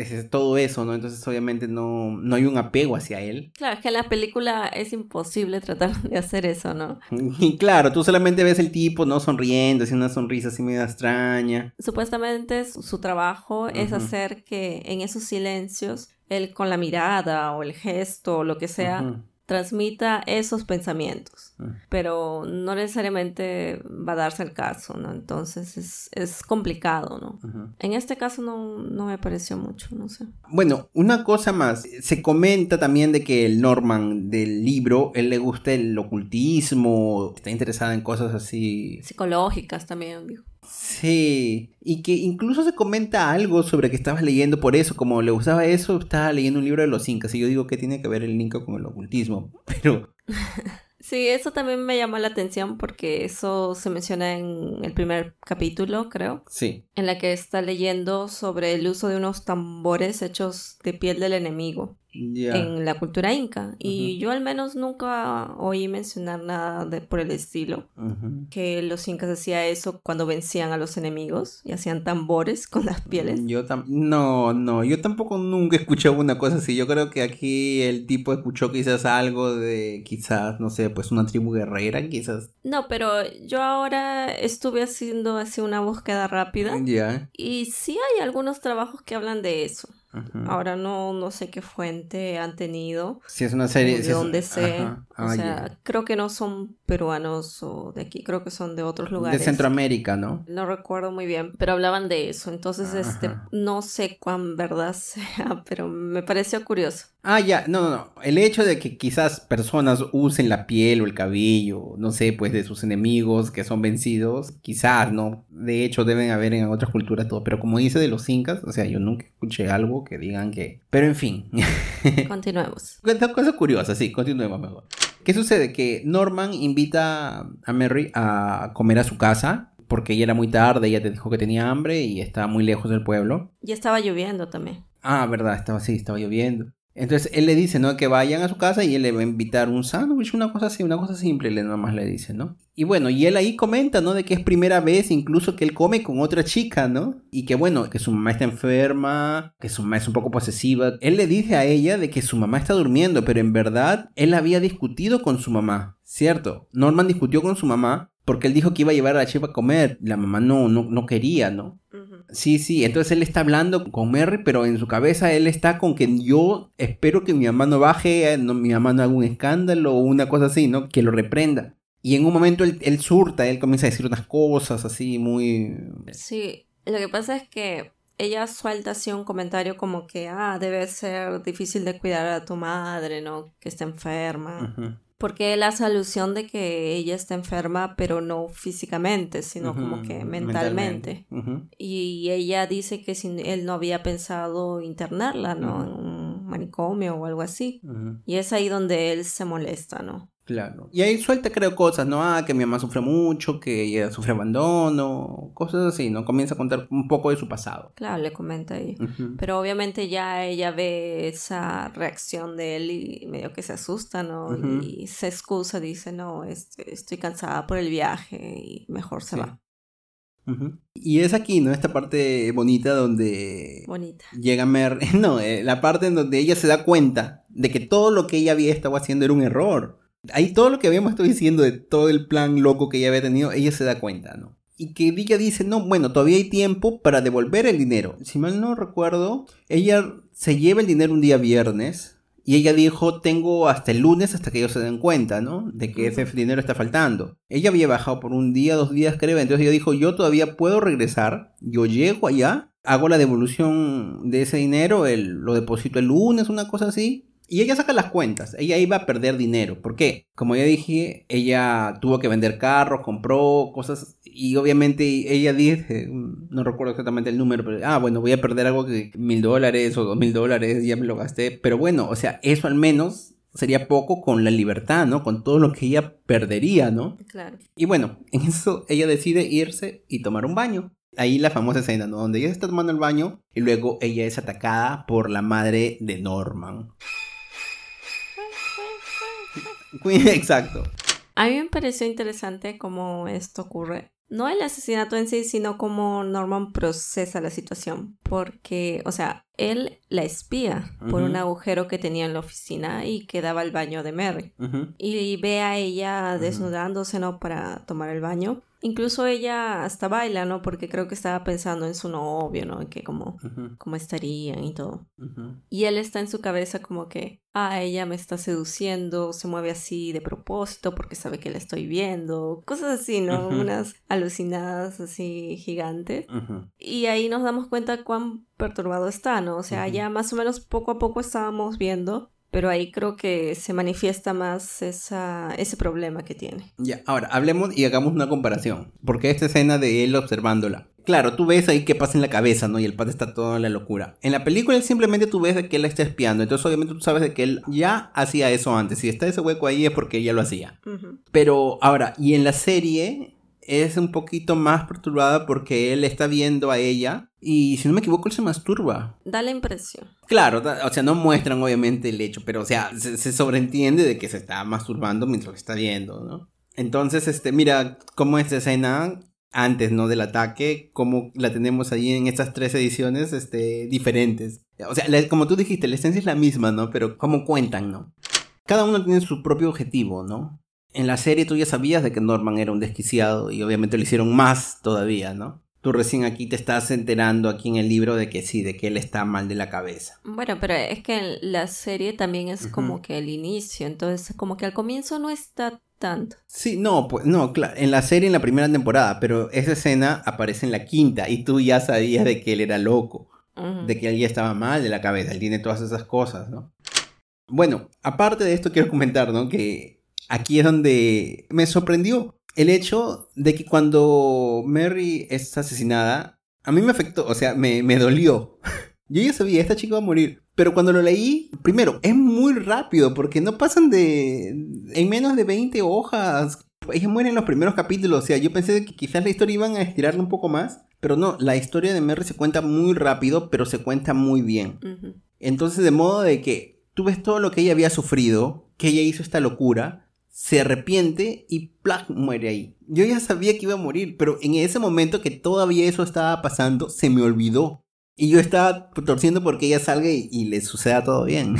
es, todo eso, ¿no? Entonces obviamente no, no hay un apego hacia él. Claro, es que en la película es imposible tratar de hacer eso, ¿no? Y claro, tú solamente ves el tipo, ¿no? Sonriendo, haciendo una sonrisa así medio extraña. Supuestamente su, trabajo es hacer que en esos silencios, él con la mirada o el gesto o lo que sea, transmita esos pensamientos, ah. pero no necesariamente va a darse el caso, ¿no? Entonces es, complicado, ¿no? En este caso no, no, me pareció mucho, no sé. Bueno, una cosa más, se comenta también de que el Norman del libro, él le gusta el ocultismo, está interesada en cosas así... Psicológicas también, dijo. Sí, y que incluso se comenta algo sobre que estabas leyendo por eso, como le gustaba eso, estaba leyendo un libro de los incas, y yo digo que tiene que ver el Inca con el ocultismo, pero... Sí, eso también me llamó la atención porque eso se menciona en el primer capítulo, creo. Sí. En la que está leyendo sobre el uso de unos tambores hechos de piel del enemigo en la cultura inca. Y yo al menos nunca oí mencionar nada de, por el estilo. Que los incas hacían eso cuando vencían a los enemigos y hacían tambores con las pieles. Yo no, no, yo tampoco nunca he escuchado una cosa así. Yo creo que aquí el tipo escuchó quizás algo de, quizás, no sé, pues una tribu guerrera, quizás. No, pero yo ahora estuve haciendo así una búsqueda rápida. Ya. Y sí hay algunos trabajos que hablan de eso. Ahora no, no sé qué fuente han tenido. Si es una serie. De dónde sé. o ah, sea, creo que no son peruanos o de aquí, creo que son de otros lugares. De Centroamérica, ¿no? No recuerdo muy bien, pero hablaban de eso. Entonces, este, no sé cuán verdad sea, pero me pareció curioso. Ah, ya, no, no, no. El hecho de que quizás personas usen la piel o el cabello, no sé, pues de sus enemigos que son vencidos, quizás, ¿no? De hecho, deben haber en otras culturas todo. Pero como dice de los incas, o sea, yo nunca escuché algo que digan que. Pero en fin. Continuemos. Cosa curiosa, sí, continuemos mejor. ¿Qué sucede? Que Norman invita a Mary a comer a su casa porque ya era muy tarde, ella te dijo que tenía hambre y estaba muy lejos del pueblo. Y estaba lloviendo también. Ah, verdad, estaba así, estaba lloviendo. Entonces él le dice, ¿no? Que vayan a su casa y él le va a invitar un sándwich, una cosa así, una cosa simple, le nomás le dice, ¿no? Y bueno, y él ahí comenta, ¿no? De que es primera vez incluso que él come con otra chica, ¿no? Y que bueno, que su mamá está enferma, que su mamá es un poco posesiva. Él le dice a ella de que su mamá está durmiendo, pero en verdad él había discutido con su mamá, ¿cierto? Norman discutió con su mamá porque él dijo que iba a llevar a la chica a comer. La mamá no, no, no quería, ¿no? Sí, sí, entonces él está hablando con Mary, pero en su cabeza él está con que yo espero que mi mamá no baje, no, mi mamá no haga un escándalo o una cosa así, ¿no? Que lo reprenda. Y en un momento él, él surta, él comienza a decir unas cosas así muy... Sí, lo que pasa es que ella suelta así un comentario como que, ah, debe ser difícil de cuidar a tu madre, ¿no? Que está enferma porque él hace alusión de que ella está enferma, pero no físicamente, sino como que mentalmente. Y ella dice que si él no había pensado internarla, ¿no? En un manicomio o algo así. Y es ahí donde él se molesta, ¿no? Claro. Y ahí suelta, creo, cosas, ¿no? Ah, que mi mamá sufre mucho, que ella sufre abandono, cosas así, ¿no? Comienza a contar un poco de su pasado. Claro, le comenta ahí. Pero obviamente ya ella ve esa reacción de él y medio que se asusta, ¿no? Y se excusa, dice, no, este, estoy cansada por el viaje y mejor se va. Y es aquí, ¿no? Esta parte bonita donde... Bonita. Llega Mer... No, eh, la parte en donde ella se da cuenta de que todo lo que ella había estado haciendo era un error. Ahí todo lo que habíamos estado diciendo de todo el plan loco que ella había tenido, ella se da cuenta, ¿no? Y que ella dice, no, bueno, todavía hay tiempo para devolver el dinero. Si mal no recuerdo, ella se lleva el dinero un día viernes. Y ella dijo, tengo hasta el lunes hasta que ellos se den cuenta, ¿no? De que ese dinero está faltando. Ella había bajado por un día, dos días, creo. Entonces ella dijo, yo todavía puedo regresar. Yo llego allá, hago la devolución de ese dinero, lo deposito el lunes, una cosa así. Y ella saca las cuentas, ella iba a perder dinero. ¿Por qué? Como ya dije, ella tuvo que vender carros, compró cosas y obviamente ella dice, no recuerdo exactamente el número, pero, ah, bueno, voy a perder algo que mil dólares o dos mil dólares, ya me lo gasté. Pero bueno, o sea, eso al menos sería poco con la libertad, ¿no? Con todo lo que ella perdería, ¿no? Claro. Y bueno, en eso ella decide irse y tomar un baño. Ahí la famosa escena, ¿no? Donde ella está tomando el baño y luego ella es atacada por la madre de Norman. Exacto. A mí me pareció interesante cómo esto ocurre. No el asesinato en sí, sino cómo Norman procesa la situación. Porque, o sea, él la espía por un agujero que tenía en la oficina y que daba al baño de Mary. Y ve a ella desnudándose, ¿no? Para tomar el baño. Incluso ella hasta baila, ¿no? Porque creo que estaba pensando en su novio, ¿no? En que cómo, cómo estarían y todo. Y él está en su cabeza como que, ah, ella me está seduciendo, se mueve así de propósito porque sabe que la estoy viendo. Cosas así, ¿no? Unas alucinadas así gigantes. Y ahí nos damos cuenta cuán perturbado está, ¿no? O sea, ya más o menos poco a poco estábamos viendo pero ahí creo que se manifiesta más esa, ese problema que tiene. Ya, ahora hablemos y hagamos una comparación, porque esta escena de él observándola, claro, tú ves ahí qué pasa en la cabeza, ¿no? Y el pata está todo en la locura. En la película simplemente tú ves de que él está espiando, entonces obviamente tú sabes de que él ya hacía eso antes. Si está ese hueco ahí es porque ya lo hacía. Pero ahora, y en la serie es un poquito más perturbada porque él está viendo a ella y si no me equivoco él se masturba. Da la impresión. Claro, o sea, no muestran obviamente el hecho, pero o sea, se, se sobreentiende de que se está masturbando mientras lo está viendo, ¿no? Entonces, este, mira cómo esta escena antes, ¿no? Del ataque, como la tenemos ahí en estas tres ediciones, este, diferentes. O sea, como tú dijiste, la esencia es la misma, ¿no? Pero cómo cuentan, ¿no? Cada uno tiene su propio objetivo, ¿no? En la serie tú ya sabías de que Norman era un desquiciado y obviamente lo hicieron más todavía, ¿no? Tú recién aquí te estás enterando aquí en el libro de que sí, de que él está mal de la cabeza. Bueno, pero es que la serie también es como que el inicio, entonces como que al comienzo no está tanto. Sí, no, pues no, claro, en la serie en la primera temporada, pero esa escena aparece en la quinta y tú ya sabías de que él era loco, de que él ya estaba mal de la cabeza, él tiene todas esas cosas, ¿no? Bueno, aparte de esto quiero comentar, ¿no? Que aquí es donde me sorprendió el hecho de que cuando Mary es asesinada, a mí me afectó, o sea, me, me dolió. Yo ya sabía, esta chica va a morir. Pero cuando lo leí, primero, es muy rápido porque no pasan de... En menos de 20 hojas. Ella muere en los primeros capítulos. O sea, yo pensé que quizás la historia iban a estirarla un poco más. Pero no, la historia de Mary se cuenta muy rápido, pero se cuenta muy bien. Entonces, de modo de que tú ves todo lo que ella había sufrido, que ella hizo esta locura, se arrepiente y ¡plac! muere ahí. Yo ya sabía que iba a morir, pero en ese momento que todavía eso estaba pasando, se me olvidó. Y yo estaba torciendo porque ella salga y, le suceda todo bien.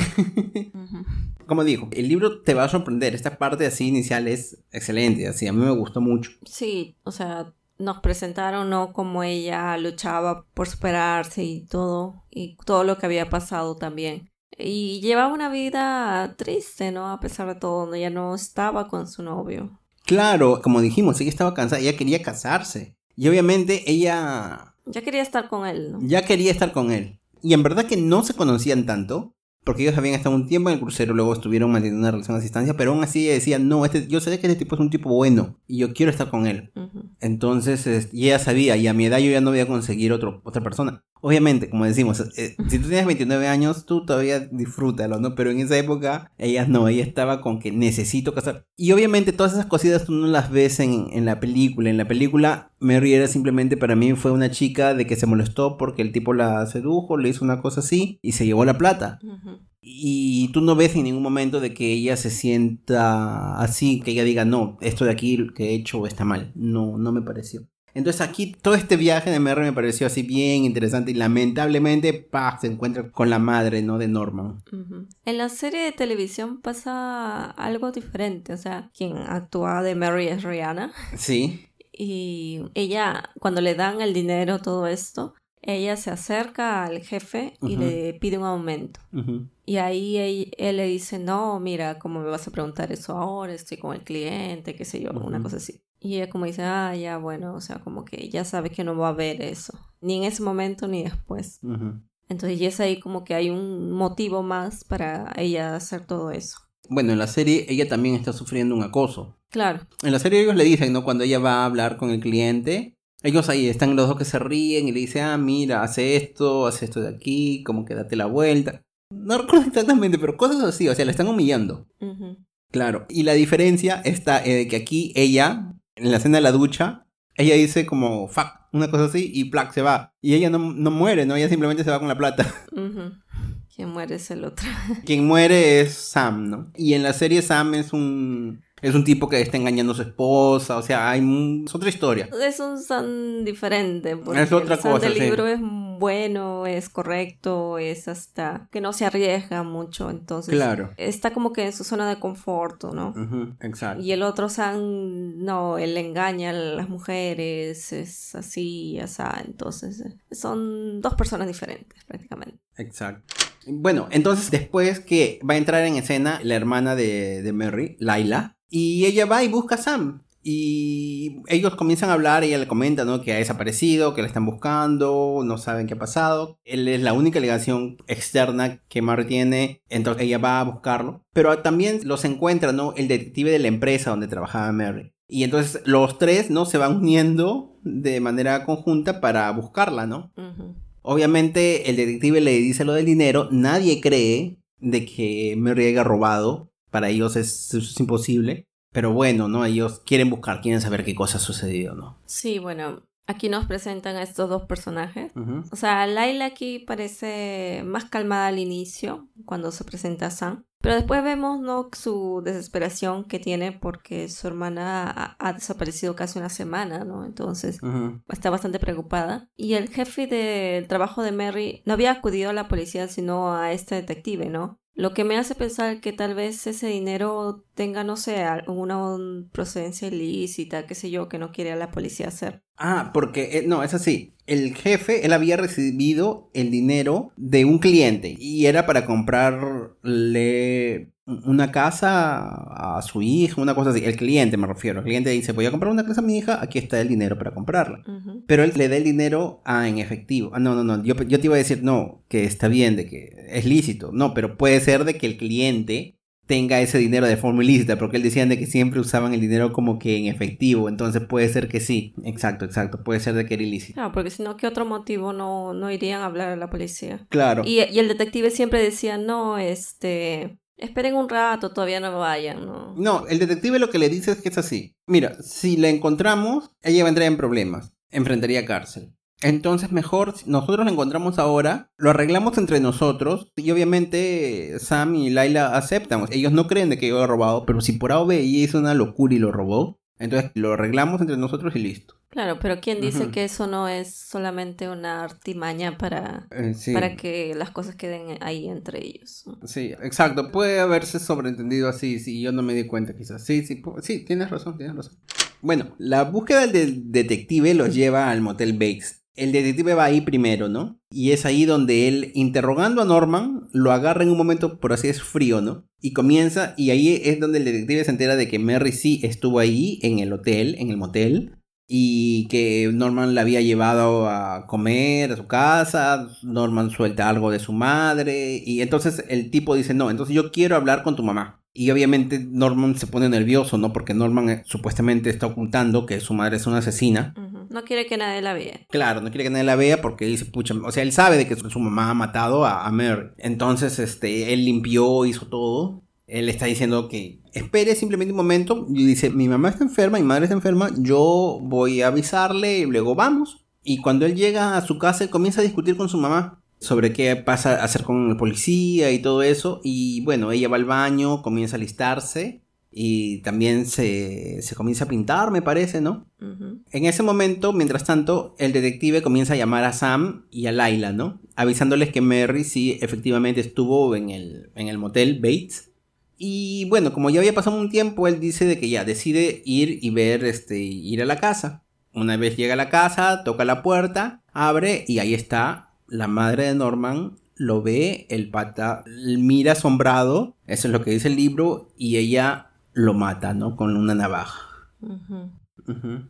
Como digo, el libro te va a sorprender. Esta parte así inicial es excelente, así a mí me gustó mucho. Sí, o sea, nos presentaron ¿no? como ella luchaba por superarse y todo, y todo lo que había pasado también. Y llevaba una vida triste, ¿no? A pesar de todo, ella no estaba con su novio. Claro, como dijimos, ella estaba cansada, ella quería casarse. Y obviamente ella ya quería estar con él, ¿no? Ya quería estar con él. Y en verdad que no se conocían tanto, porque ellos habían estado un tiempo en el crucero, luego estuvieron manteniendo una relación a distancia, pero aún así decía, no, este, yo sé que este tipo es un tipo bueno y yo quiero estar con él. Entonces, y ella sabía, y a mi edad yo ya no voy a conseguir otro, otra persona. Obviamente, como decimos, eh, si tú tienes 29 años, tú todavía disfrútalo, ¿no? Pero en esa época, ella no, ella estaba con que necesito casar. Y obviamente todas esas cositas tú no las ves en, en la película. En la película, Mary era simplemente para mí fue una chica de que se molestó porque el tipo la sedujo, le hizo una cosa así y se llevó la plata. Y tú no ves en ningún momento de que ella se sienta así, que ella diga, no, esto de aquí que he hecho está mal. No, no me pareció. Entonces aquí todo este viaje de Merry me pareció así bien interesante y lamentablemente pa, se encuentra con la madre, ¿no? De Norman. En la serie de televisión pasa algo diferente, o sea, quien actúa de Mary es Rihanna. Sí. Y ella, cuando le dan el dinero, todo esto, ella se acerca al jefe y le pide un aumento. Y ahí él, le dice, no, mira, ¿cómo me vas a preguntar eso ahora? Estoy con el cliente, qué sé yo, una cosa así. Y ella como dice, ah, ya, bueno, o sea, como que ya sabe que no va a haber eso, ni en ese momento ni después. Entonces ya es ahí como que hay un motivo más para ella hacer todo eso. Bueno, en la serie ella también está sufriendo un acoso. Claro. En la serie ellos le dicen, ¿no? Cuando ella va a hablar con el cliente, ellos ahí están los dos que se ríen y le dicen, ah, mira, hace esto, hace esto de aquí, como que date la vuelta. No recuerdo exactamente, pero cosas así, o sea, le están humillando. Claro. Y la diferencia está en que aquí ella en la escena de la ducha, ella dice como fuck, una cosa así, y plac se va. Y ella no, muere, ¿no? Ella simplemente se va con la plata. Quien muere es el otro. Quien muere es Sam, ¿no? Y en la serie Sam es un es un tipo que está engañando a su esposa, o sea, hay es otra historia. Es un Sam diferente, porque es otra el cosa, del libro es bueno, es correcto, es hasta que no se arriesga mucho, entonces claro. está como que en su zona de confort, ¿no? exacto. Y el otro Sam, no, él engaña a las mujeres, es así, así, entonces son dos personas diferentes prácticamente. Exacto. Bueno, entonces después que va a entrar en escena la hermana de, de Mary, Laila, y ella va y busca a Sam. Y ellos comienzan a hablar, ella le comenta, ¿no? Que ha desaparecido, que la están buscando, no saben qué ha pasado. Él es la única alegación externa que Mary tiene, entonces ella va a buscarlo. Pero también los encuentra, ¿no? El detective de la empresa donde trabajaba Mary. Y entonces los tres, ¿no? Se van uniendo de manera conjunta para buscarla, ¿no? Obviamente el detective le dice lo del dinero, nadie cree de que Mary haya robado, para ellos es, es imposible. Pero bueno, ¿no? Ellos quieren buscar, quieren saber qué cosa ha sucedido, ¿no? Sí, bueno, Aquí nos presentan a estos dos personajes. O sea, Laila aquí parece más calmada al inicio, cuando se presenta a Sam. Pero después vemos ¿no? su desesperación que tiene porque su hermana ha, desaparecido casi una semana, ¿no? Entonces está bastante preocupada. Y el jefe del trabajo de Mary no había acudido a la policía, sino a este detective, ¿no? Lo que me hace pensar que tal vez ese dinero tenga, no sé, alguna procedencia ilícita, qué sé yo, que no quiere a la policía hacer. Ah, porque, eh, no, es así. El jefe, él había recibido el dinero de un cliente y era para comprarle una casa a su hija, una cosa así. El cliente me refiero. El cliente dice, voy a comprar una casa a mi hija, aquí está el dinero para comprarla. Pero él le da el dinero a, en efectivo. Ah, no, no, no. Yo, yo te iba a decir, no, que está bien, de que es lícito. No, pero puede ser de que el cliente tenga ese dinero de forma ilícita, porque él decían de que siempre usaban el dinero como que en efectivo, entonces puede ser que sí, exacto, exacto, puede ser de que era ilícito. Claro, porque si no, ¿qué otro motivo no, no irían a hablar a la policía? Claro. Y, y el detective siempre decía, no, este, Esperen un rato, todavía no vayan, ¿no? El detective lo que le dice es que es así. Mira, si la encontramos, ella vendría en problemas. Enfrentaría cárcel. Entonces mejor, nosotros la encontramos ahora, lo arreglamos entre nosotros y obviamente Sam y Laila aceptan. Ellos no creen de que yo he robado, pero si por A o hizo una locura y lo robó, entonces lo arreglamos entre nosotros y listo. Claro, pero ¿quién dice que eso no es solamente una artimaña para, eh, para que las cosas queden ahí entre ellos? Sí, exacto. Puede haberse sobreentendido así, si yo no me di cuenta quizás. Sí, sí, sí, tienes razón, tienes razón. Bueno, la búsqueda del detective los lleva al motel Bakes. El detective va ahí primero, ¿no? Y es ahí donde él, interrogando a Norman, lo agarra en un momento, por así es frío, ¿no? Y comienza, y ahí es donde el detective se entera de que Mary sí estuvo ahí en el hotel, en el motel, y que Norman la había llevado a comer a su casa, Norman suelta algo de su madre y entonces el tipo dice, no, entonces yo quiero hablar con tu mamá. Y obviamente Norman se pone nervioso, ¿no? Porque Norman eh, supuestamente está ocultando que su madre es una asesina. No quiere que nadie la vea. Claro, no quiere que nadie la vea porque dice, pucha, o sea, él sabe de que su mamá ha matado a, a Mary. Entonces, este, él limpió, hizo todo él está diciendo que espere simplemente un momento y dice, mi mamá está enferma, mi madre está enferma, yo voy a avisarle y luego vamos. Y cuando él llega a su casa, él comienza a discutir con su mamá sobre qué pasa a hacer con el policía y todo eso. Y bueno, ella va al baño, comienza a alistarse y también se, se comienza a pintar, me parece, ¿no? En ese momento, mientras tanto, el detective comienza a llamar a Sam y a Laila, ¿no? Avisándoles que Mary sí efectivamente estuvo en el, en el motel Bates y bueno, como ya había pasado un tiempo, él dice de que ya decide ir y ver, este, ir a la casa. Una vez llega a la casa, toca la puerta, abre y ahí está la madre de Norman. Lo ve, el pata mira asombrado, eso es lo que dice el libro, y ella lo mata, ¿no? Con una navaja.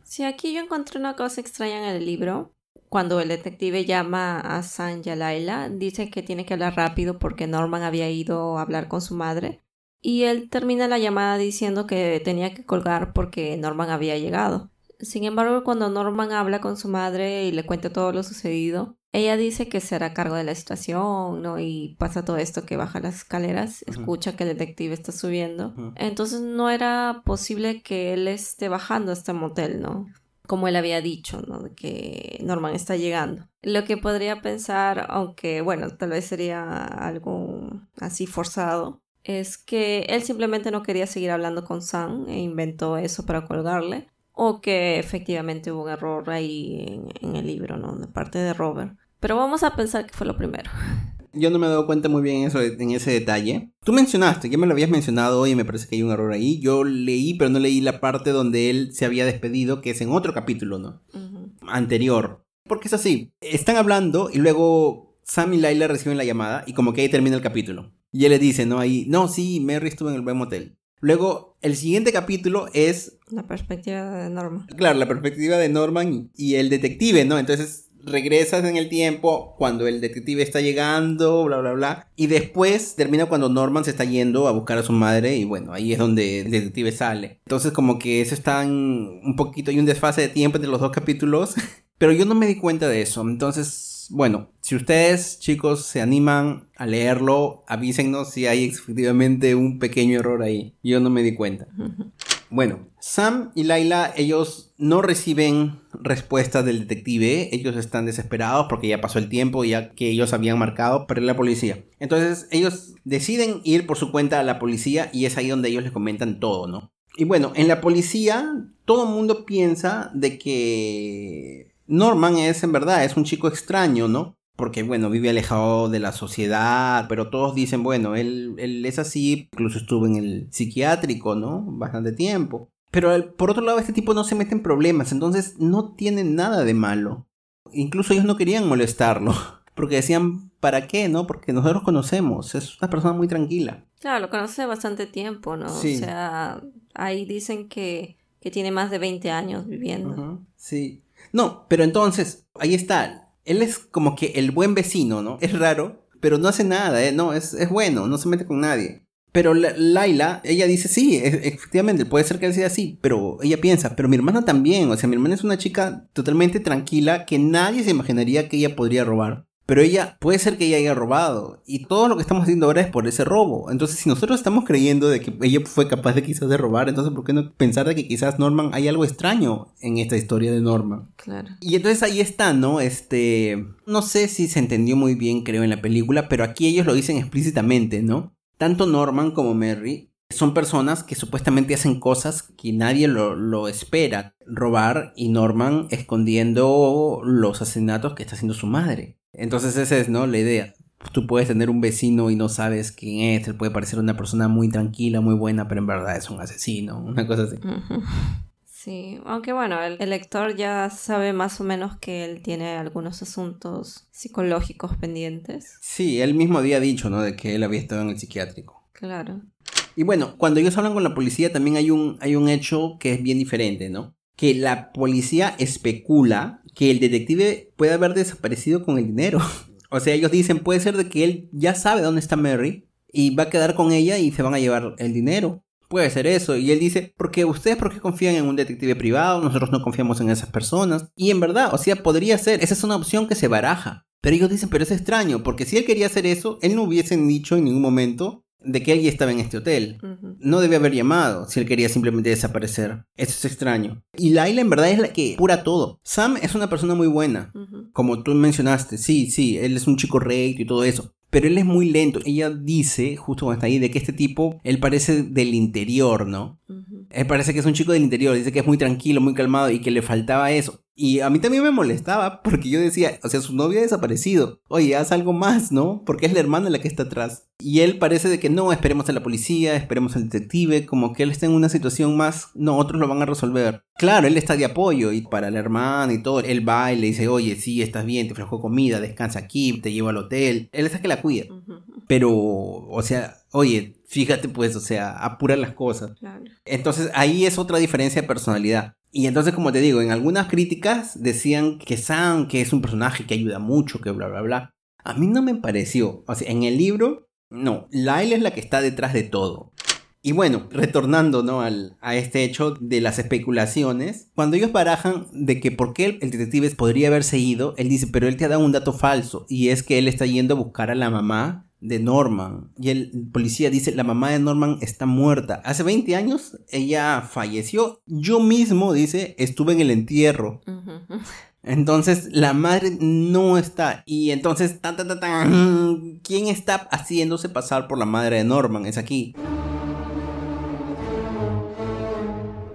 Sí, aquí yo encontré una cosa extraña en el libro. Cuando el detective llama a San Laila, dice que tiene que hablar rápido porque Norman había ido a hablar con su madre y él termina la llamada diciendo que tenía que colgar porque Norman había llegado. Sin embargo, cuando Norman habla con su madre y le cuenta todo lo sucedido, ella dice que se hará cargo de la situación, ¿no? Y pasa todo esto que baja las escaleras, escucha que el detective está subiendo. Entonces no era posible que él esté bajando a este motel, ¿no? Como él había dicho, ¿no? De que Norman está llegando. Lo que podría pensar, aunque bueno, tal vez sería algo así forzado, es que él simplemente no quería seguir hablando con Sam e inventó eso para colgarle. O que efectivamente hubo un error ahí en, el libro, ¿no? De parte de Robert. Pero vamos a pensar que fue lo primero. Yo no me he dado cuenta muy bien eso, en ese detalle. Tú mencionaste, ya me lo habías mencionado y me parece que hay un error ahí. Yo leí, pero no leí la parte donde él se había despedido, que es en otro capítulo, ¿no? Anterior. Porque es así. Están hablando y luego Sam y Laila reciben la llamada y como que ahí termina el capítulo. Y él le dice, ¿no? Ahí, no, sí, Mary estuvo en el buen motel. Luego, el siguiente capítulo es... La perspectiva de Norman. Claro, la perspectiva de Norman y, el detective, ¿no? Entonces, regresas en el tiempo cuando el detective está llegando, bla, bla, bla. Y después termina cuando Norman se está yendo a buscar a su madre y bueno, ahí es donde el detective sale. Entonces como que eso está un poquito, hay un desfase de tiempo entre los dos capítulos. Pero yo no me di cuenta de eso. Entonces, bueno, si ustedes, chicos, se animan a leerlo, avísennos si hay efectivamente un pequeño error ahí. Yo no me di cuenta. Bueno, Sam y Laila, ellos no reciben respuesta del detective, ellos están desesperados porque ya pasó el tiempo ya que ellos habían marcado para la policía. Entonces ellos deciden ir por su cuenta a la policía y es ahí donde ellos les comentan todo, ¿no? Y bueno, en la policía todo el mundo piensa de que Norman es en verdad, es un chico extraño, ¿no? Porque bueno, vive alejado de la sociedad, pero todos dicen, bueno, él, él es así, incluso estuvo en el psiquiátrico, ¿no? Bastante tiempo. Pero por otro lado, este tipo no se mete en problemas, entonces no tiene nada de malo. Incluso ellos no querían molestarlo, porque decían, ¿para qué? ¿No? Porque nosotros conocemos, es una persona muy tranquila. Claro, lo conoce bastante tiempo, ¿no? Sí. O sea, ahí dicen que, que tiene más de 20 años viviendo. Sí. No, pero entonces, ahí está él es como que el buen vecino, ¿no? Es raro, pero no hace nada, ¿eh? No, es, bueno, no se mete con nadie. Pero Laila, ella dice, sí, e-, efectivamente, puede ser que sea así, pero ella piensa, pero mi hermana también, o sea, mi hermana es una chica totalmente tranquila que nadie se imaginaría que ella podría robar. Pero ella, puede ser que ella haya robado. Y todo lo que estamos haciendo ahora es por ese robo. Entonces, si nosotros estamos creyendo de que ella fue capaz de quizás de robar, entonces, ¿por qué no pensar de que quizás Norman hay algo extraño en esta historia de Norman? Claro. Y entonces ahí está, ¿no? Este. No sé si se entendió muy bien, creo, en la película, pero aquí ellos lo dicen explícitamente, ¿no? Tanto Norman como Mary son personas que supuestamente hacen cosas que nadie lo, lo, espera. Robar y Norman escondiendo los asesinatos que está haciendo su madre. Entonces esa es, ¿no? La idea. Tú puedes tener un vecino y no sabes quién es, él puede parecer una persona muy tranquila, muy buena, pero en verdad es un asesino, una cosa así. Sí, aunque bueno, el, el, lector ya sabe más o menos que él tiene algunos asuntos psicológicos pendientes. Sí, él mismo había dicho, ¿no? De que él había estado en el psiquiátrico. Claro. Y bueno, cuando ellos hablan con la policía también hay un, hay un hecho que es bien diferente, ¿no? Que la policía especula que el detective puede haber desaparecido con el dinero. o sea, ellos dicen, puede ser de que él ya sabe dónde está Mary y va a quedar con ella y se van a llevar el dinero. Puede ser eso. Y él dice, porque ustedes, ¿por qué confían en un detective privado? Nosotros no confiamos en esas personas. Y en verdad, o sea, podría ser. Esa es una opción que se baraja. Pero ellos dicen, pero es extraño, porque si él quería hacer eso, él no hubiesen dicho en ningún momento de que ya estaba en este hotel. No debe haber llamado si él quería simplemente desaparecer. Eso es extraño. Y Laila en verdad es la que pura todo. Sam es una persona muy buena. Como tú mencionaste, sí, sí, él es un chico recto y todo eso. Pero él es muy lento. Ella dice, justo cuando está ahí, de que este tipo, él parece del interior, ¿no? Él parece que es un chico del interior. Dice que es muy tranquilo, muy calmado y que le faltaba eso. Y a mí también me molestaba porque yo decía, o sea, su novia ha desaparecido. Oye, haz algo más, ¿no? Porque es la hermana la que está atrás. Y él parece de que no, esperemos a la policía, esperemos al detective, como que él está en una situación más, no, otros lo van a resolver. Claro, él está de apoyo y para la hermana y todo, él va y le dice, oye, sí, estás bien, te ofrezco comida, descansa aquí, te llevo al hotel. Él es el que la cuida. Pero, o sea, oye, fíjate pues, o sea, apura las cosas. Entonces ahí es otra diferencia de personalidad. Y entonces, como te digo, en algunas críticas decían que Sam, que es un personaje que ayuda mucho, que bla, bla, bla. A mí no me pareció. O sea, en el libro, no. Lyle es la que está detrás de todo. Y bueno, retornando ¿no? Al, a este hecho de las especulaciones, cuando ellos barajan de que por qué el, detective podría haberse ido, él dice, pero él te ha dado un dato falso, y es que él está yendo a buscar a la mamá de Norman. Y el policía dice, la mamá de Norman está muerta. Hace 20 años ella falleció. Yo mismo, dice, estuve en el entierro. Entonces la madre no está. Y entonces, tan, tan, tan, ¿quién está haciéndose pasar por la madre de Norman? Es aquí.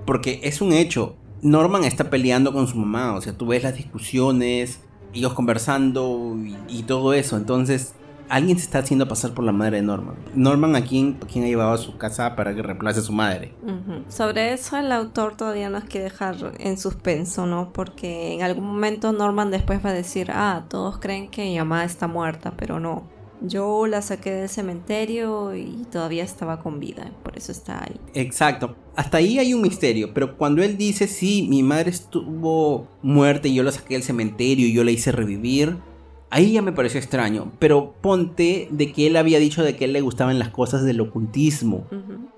Porque es un hecho. Norman está peleando con su mamá. O sea, tú ves las discusiones, ellos conversando y todo eso. Entonces, alguien se está haciendo pasar por la madre de Norman. Norman a quien, ha llevado a su casa para que reemplace a su madre. Sobre eso el autor todavía nos quiere dejar en suspenso, ¿no? Porque en algún momento Norman después va a decir, ah, todos creen que mi mamá está muerta, pero no. yo la saqué del cementerio y todavía estaba con vida, por eso está ahí. Exacto. Hasta ahí hay un misterio, pero cuando él dice, sí, mi madre estuvo muerta y yo la saqué del cementerio y yo la hice revivir, Ahí ya me pareció extraño, pero ponte de que él había dicho de que él le gustaban las cosas del ocultismo.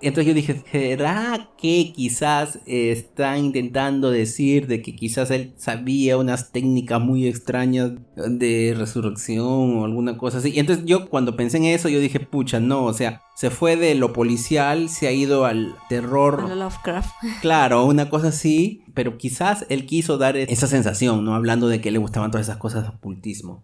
Entonces yo dije, ¿será que quizás está intentando decir de que quizás él sabía unas técnicas muy extrañas de resurrección o alguna cosa así? Y entonces yo cuando pensé en eso, yo dije, pucha, no, o sea, se fue de lo policial, se ha ido al terror. A Lovecraft. Claro, una cosa así, pero quizás él quiso dar esa sensación, ¿no? Hablando de que le gustaban todas esas cosas ocultismo.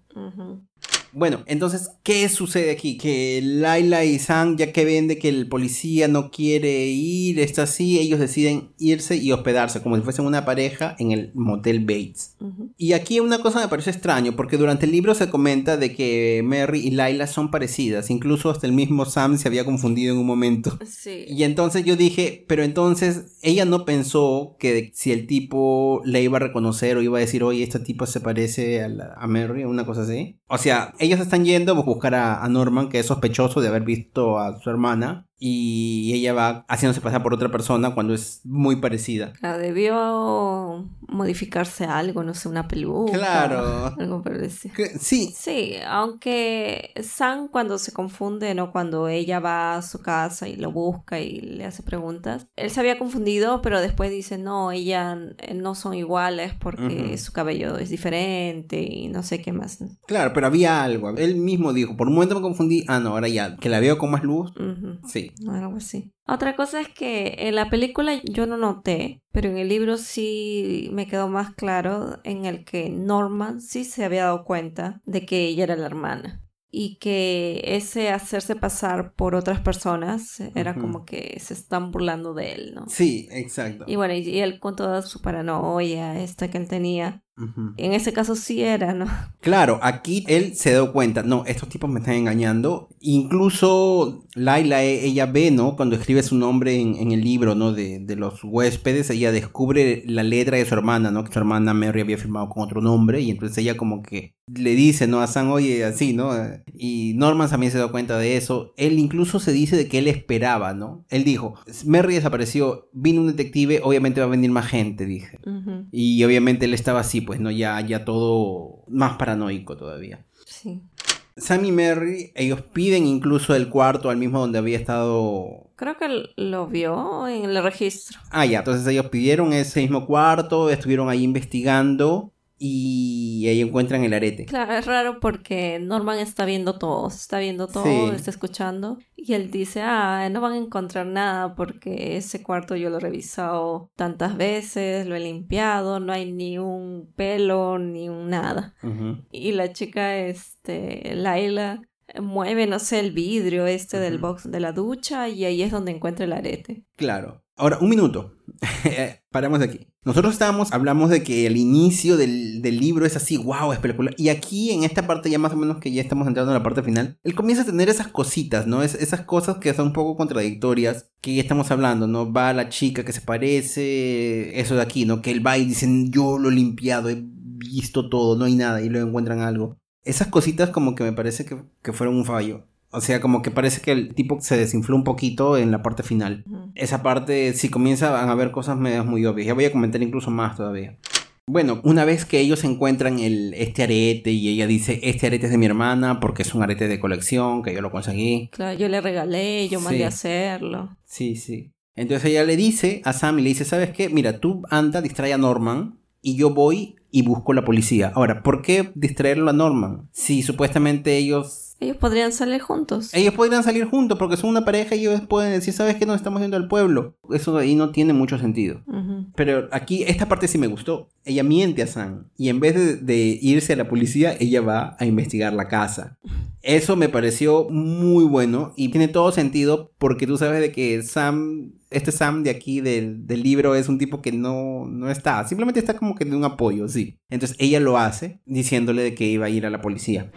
Bueno, entonces, ¿qué sucede aquí? Que Laila y Sam, ya que ven de que el policía no quiere ir, está así, ellos deciden irse y hospedarse, como si fuesen una pareja en el motel Bates. Y aquí una cosa me parece extraño, porque durante el libro se comenta de que Mary y Laila son parecidas, incluso hasta el mismo Sam se había confundido en un momento. Sí. Y entonces yo dije, pero entonces ella no pensó que si el tipo le iba a reconocer o iba a decir, oye, este tipo se parece a, a Mary, una cosa así. O sea, ellos están yendo a buscar a, Norman, que es sospechoso de haber visto a su hermana, y ella va haciéndose pasar por otra persona cuando es muy parecida. Claro, debió modificarse algo, no sé, una peluca. Claro. Algo parecido. Sí. Sí, aunque Sam cuando se confunde, ¿no? Cuando ella va a su casa y lo busca y le hace preguntas, él se había confundido, pero después dice, no, ella eh, no son iguales porque su cabello es diferente y no sé qué más. Claro, pero había algo. Él mismo dijo, por un momento me confundí, ah, no, ahora ya, que la veo con más luz. Sí. Algo así. Otra cosa es que en la película yo no noté, pero en el libro sí me quedó más claro en el que Norman sí se había dado cuenta de que ella era la hermana y que ese hacerse pasar por otras personas era como que se están burlando de él, ¿no? Sí, exacto. Y bueno, y él con toda su paranoia esta que él tenía, en ese caso sí era, ¿no? Claro, aquí él se dio cuenta, no, estos tipos me están engañando. Incluso Laila, e, ella ve, ¿no? Cuando escribe su nombre en, el libro, ¿no? De, de, los huéspedes, ella descubre la letra de su hermana, ¿no? Que su hermana Mary había firmado con otro nombre y entonces ella como que le dice, ¿no? A Sam, oye, así, ¿no? Y Norman también se da cuenta de eso. Él incluso se dice de que él esperaba, ¿no? Él dijo, Mary desapareció, vino un detective, obviamente va a venir más gente, dije. Y obviamente él estaba así, pues, ¿no? Ya, ya todo más paranoico todavía. Sí. Sam y Mary, ellos piden incluso el cuarto al mismo donde había estado. Creo que lo vio en el registro. Ah, ya, entonces ellos pidieron ese mismo cuarto, estuvieron ahí investigando y ahí encuentran el arete. Claro, es raro porque Norman está viendo todo, está viendo todo, está escuchando y él dice, ah, no van a encontrar nada porque ese cuarto yo lo he revisado tantas veces, lo he limpiado, no hay ni un pelo ni un nada. Y la chica, este, Laila, mueve, no sé, el vidrio este del box de la ducha y ahí es donde encuentra el arete. Claro. Ahora, un minuto. Paramos de aquí. Nosotros estábamos, hablamos de que el inicio del, libro es así, wow, espectacular. Y aquí, en esta parte, ya más o menos que ya estamos entrando en la parte final, él comienza a tener esas cositas, ¿no? Es, esas cosas que son un poco contradictorias, que ya estamos hablando, ¿no? Va la chica que se parece, eso de aquí, ¿no? Que él va y dicen, yo lo he limpiado, he visto todo, no hay nada, y luego encuentran algo. Esas cositas como que me parece que, que fueron un fallo. O sea, como que parece que el tipo se desinfló un poquito en la parte final. Esa parte, si comienza a haber cosas medias muy obvias. Ya voy a comentar incluso más todavía. Bueno, una vez que ellos encuentran el, este arete y ella dice, este arete es de mi hermana porque es un arete de colección que yo lo conseguí. Claro, yo le regalé, yo mandé a hacerlo. Sí, sí. Entonces ella le dice a Sam y le dice, ¿sabes qué? Mira, tú anda, distrae a Norman y yo voy y busco la policía. Ahora, ¿por qué distraerlo a Norman? Si supuestamente ellos ellos podrían salir juntos. Ellos podrían salir juntos porque son una pareja y ellos pueden decir, ¿sabes qué? Nos estamos yendo al pueblo. Eso ahí no tiene mucho sentido. Pero aquí, esta parte sí me gustó. Ella miente a Sam y en vez de, irse a la policía, ella va a investigar la casa. Eso me pareció muy bueno y tiene todo sentido porque tú sabes de que Sam, este Sam de aquí del, del libro es un tipo que no, no está, simplemente está como que de un apoyo, sí. Entonces ella lo hace diciéndole de que iba a ir a la policía.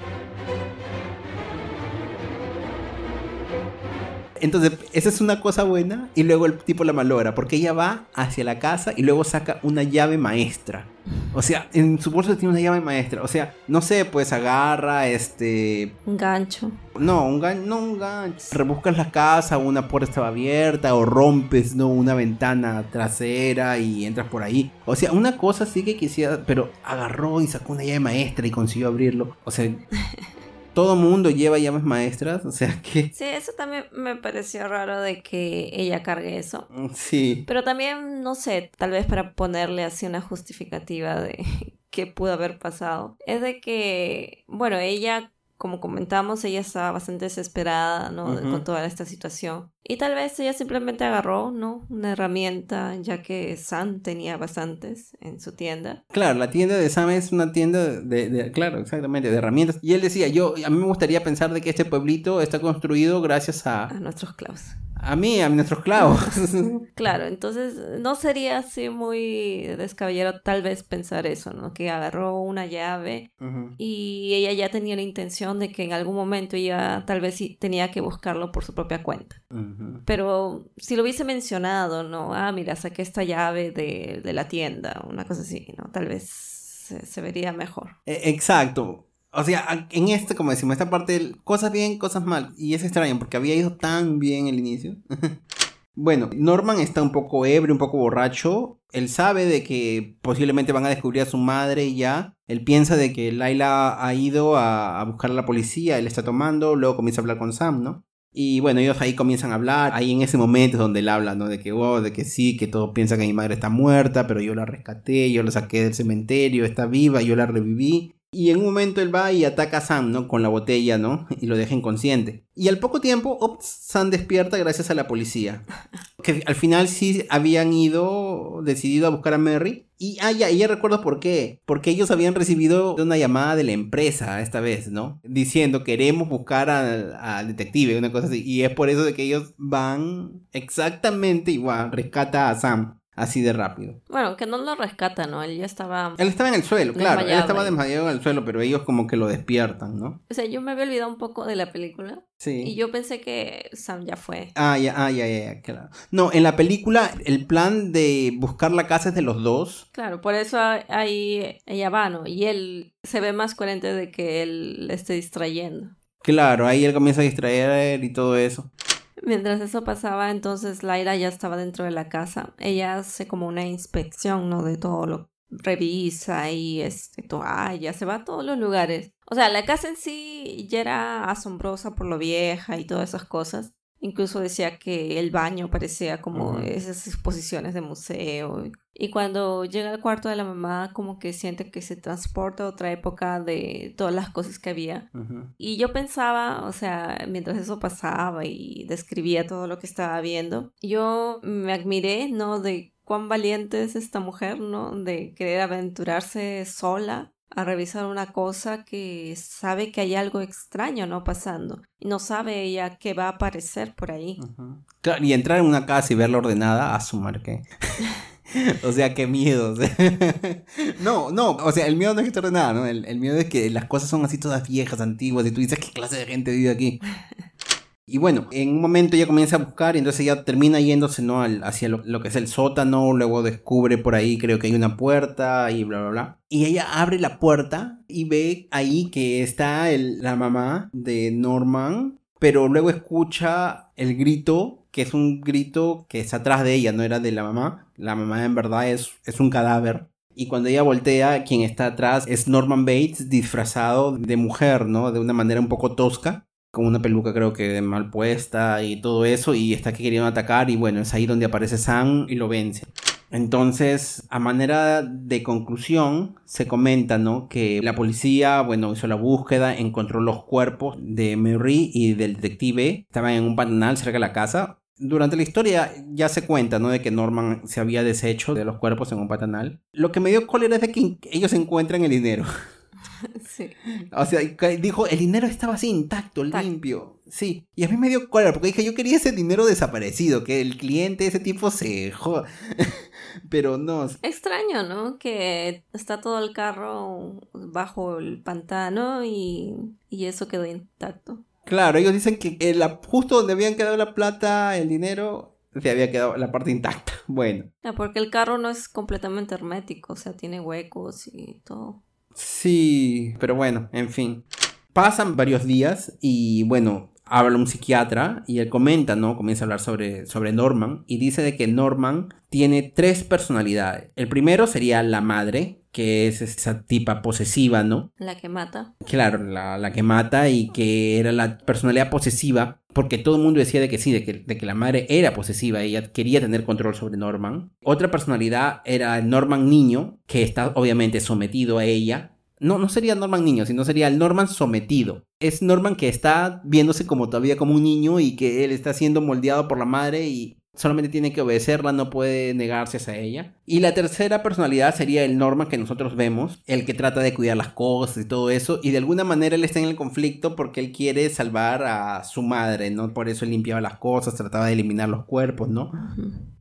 Entonces, esa es una cosa buena y luego el tipo la malogra porque ella va hacia la casa y luego saca una llave maestra. O sea, en su bolso tiene una llave maestra. O sea, no sé, pues agarra este... Un gancho. No, un gancho, no un gancho. Rebuscas la casa, una puerta estaba abierta o rompes, ¿no? Una ventana trasera y entras por ahí. O sea, una cosa sí que quisiera, pero agarró y sacó una llave maestra y consiguió abrirlo. O sea, todo mundo lleva llaves maestras, o sea que... Sí, eso también me pareció raro de que ella cargue eso. Sí. Pero también, no sé, tal vez para ponerle así una justificativa de qué pudo haber pasado, es de que, bueno, ella como comentamos, ella estaba bastante desesperada, ¿no? Con toda esta situación. Y tal vez ella simplemente agarró, ¿no? Una herramienta, ya que Sam tenía bastantes en su tienda. Claro, la tienda de Sam es una tienda de, claro, exactamente, de herramientas. Y él decía, yo, a mí me gustaría pensar de que este pueblito está construido gracias a... A nuestros clavos. A mí, a nuestros clavos. claro, entonces no sería así muy descabellado tal vez pensar eso, ¿no? Que agarró una llave y ella ya tenía la intención de que en algún momento ella tal vez tenía que buscarlo por su propia cuenta. Pero si lo hubiese mencionado, ¿no? Ah, mira, saqué esta llave de, la tienda, una cosa así, ¿no? Tal vez se, vería mejor. E, exacto. O sea, en este, como decimos, esta parte, cosas bien, cosas mal. Y es extraño porque había ido tan bien el inicio. bueno, Norman está un poco ebrio, un poco borracho. Él sabe de que posiblemente van a descubrir a su madre y ya. Él piensa de que Laila ha ido a, buscar a la policía, él está tomando, luego comienza a hablar con Sam, ¿no? Y bueno, ellos ahí comienzan a hablar. Ahí en ese momento es donde él habla, ¿no? De que, oh, de que sí, que todos piensan que mi madre está muerta, pero yo la rescaté, yo la saqué del cementerio, está viva, yo la reviví. Y en un momento él va y ataca a Sam, ¿no? Con la botella, ¿no? Y lo deja inconsciente. Y al poco tiempo, Sam despierta gracias a la policía. Que al final sí habían ido, decidido a buscar a Mary. Y, ah, ya, ya por qué. Porque ellos habían recibido una llamada de la empresa esta vez, ¿no? Diciendo, queremos buscar al, detective, una cosa así. Y es por eso de que ellos van exactamente igual, rescata a Sam así de rápido. Bueno, que no lo rescata, ¿no? Él ya estaba... Él estaba en el suelo, claro. Él estaba desmayado en el suelo, pero ellos como que lo despiertan, ¿no? O sea, yo me había olvidado un poco de la película. Sí. Y yo pensé que Sam ya fue. Ah, ya, ah, ya, ya, claro. No, en la película el plan de buscar la casa es de los dos. Claro, por eso ahí ella va, ¿no? Y él se ve más coherente de que él le esté distrayendo. Claro, ahí él comienza a distraer y todo eso. Mientras eso pasaba, entonces Laira ya estaba dentro de la casa. Ella hace como una inspección, ¿no? De todo lo revisa y este, toalla, se va a todos los lugares. O sea, la casa en sí ya era asombrosa por lo vieja y todas esas cosas. Incluso decía que el baño parecía como esas exposiciones de museo. Y cuando llega al cuarto de la mamá, como que siente que se transporta a otra época de todas las cosas que había. Y yo pensaba, o sea, mientras eso pasaba y describía todo lo que estaba viendo, yo me admiré, ¿no? De cuán valiente es esta mujer, ¿no? De querer aventurarse sola a revisar una cosa que sabe que hay algo extraño no pasando y no sabe ella qué va a aparecer por ahí. y entrar en una casa y verla ordenada, a su que. o sea, qué miedo. no, no, o sea, el miedo no es que esté ordenada, ¿no? El, el, miedo es que las cosas son así todas viejas, antiguas, y tú dices, ¿qué clase de gente vive aquí? Y bueno, en un momento ella comienza a buscar y entonces ella termina yéndose ¿no? hacia lo, que es el sótano, luego descubre por ahí creo que hay una puerta y bla, bla, bla. Y ella abre la puerta y ve ahí que está la mamá de Norman, pero luego escucha el grito, que es un grito que está atrás de ella, no era de la mamá. La mamá en verdad es, es un cadáver. Y cuando ella voltea, quien está atrás es Norman Bates disfrazado de mujer, ¿no? De una manera un poco tosca con una peluca creo que mal puesta y todo eso y está aquí queriendo atacar y bueno, es ahí donde aparece Sam y lo vence. Entonces, a manera de conclusión, se comenta, ¿no? Que la policía, bueno, hizo la búsqueda, encontró los cuerpos de Mary y del detective, estaban en un pantanal cerca de la casa. Durante la historia ya se cuenta, ¿no? De que Norman se había deshecho de los cuerpos en un pantanal. Lo que me dio cólera es de que ellos encuentran el dinero. Sí. O sea, dijo, el dinero estaba así intacto, limpio. Sí. Y a mí me dio cólera porque dije, yo quería ese dinero desaparecido, que el cliente, ese tipo se joda. Pero no. Extraño, ¿no? Que está todo el carro bajo el pantano y, y eso quedó intacto. Claro, ellos dicen que el, justo donde habían quedado la plata, el dinero, se había quedado la parte intacta. Bueno. porque el carro no es completamente hermético, o sea, tiene huecos y todo. Sí, pero bueno, en fin. Pasan varios días y bueno, habla un psiquiatra y él comenta, ¿no? Comienza a hablar sobre, sobre Norman y dice de que Norman tiene tres personalidades. El primero sería la madre, que es esa tipa posesiva, ¿no? La que mata. Claro, la, la que mata y que era la personalidad posesiva, porque todo el mundo decía de que sí, de que, de que la madre era posesiva, ella quería tener control sobre Norman. Otra personalidad era Norman niño, que está obviamente sometido a ella, no, no sería Norman niño, sino sería el Norman sometido. Es Norman que está viéndose como todavía como un niño y que él está siendo moldeado por la madre y solamente tiene que obedecerla, no puede negarse a ella. Y la tercera personalidad sería el Norman que nosotros vemos, el que trata de cuidar las cosas y todo eso, y de alguna manera él está en el conflicto porque él quiere salvar a su madre, ¿no? Por eso él limpiaba las cosas, trataba de eliminar los cuerpos, ¿no?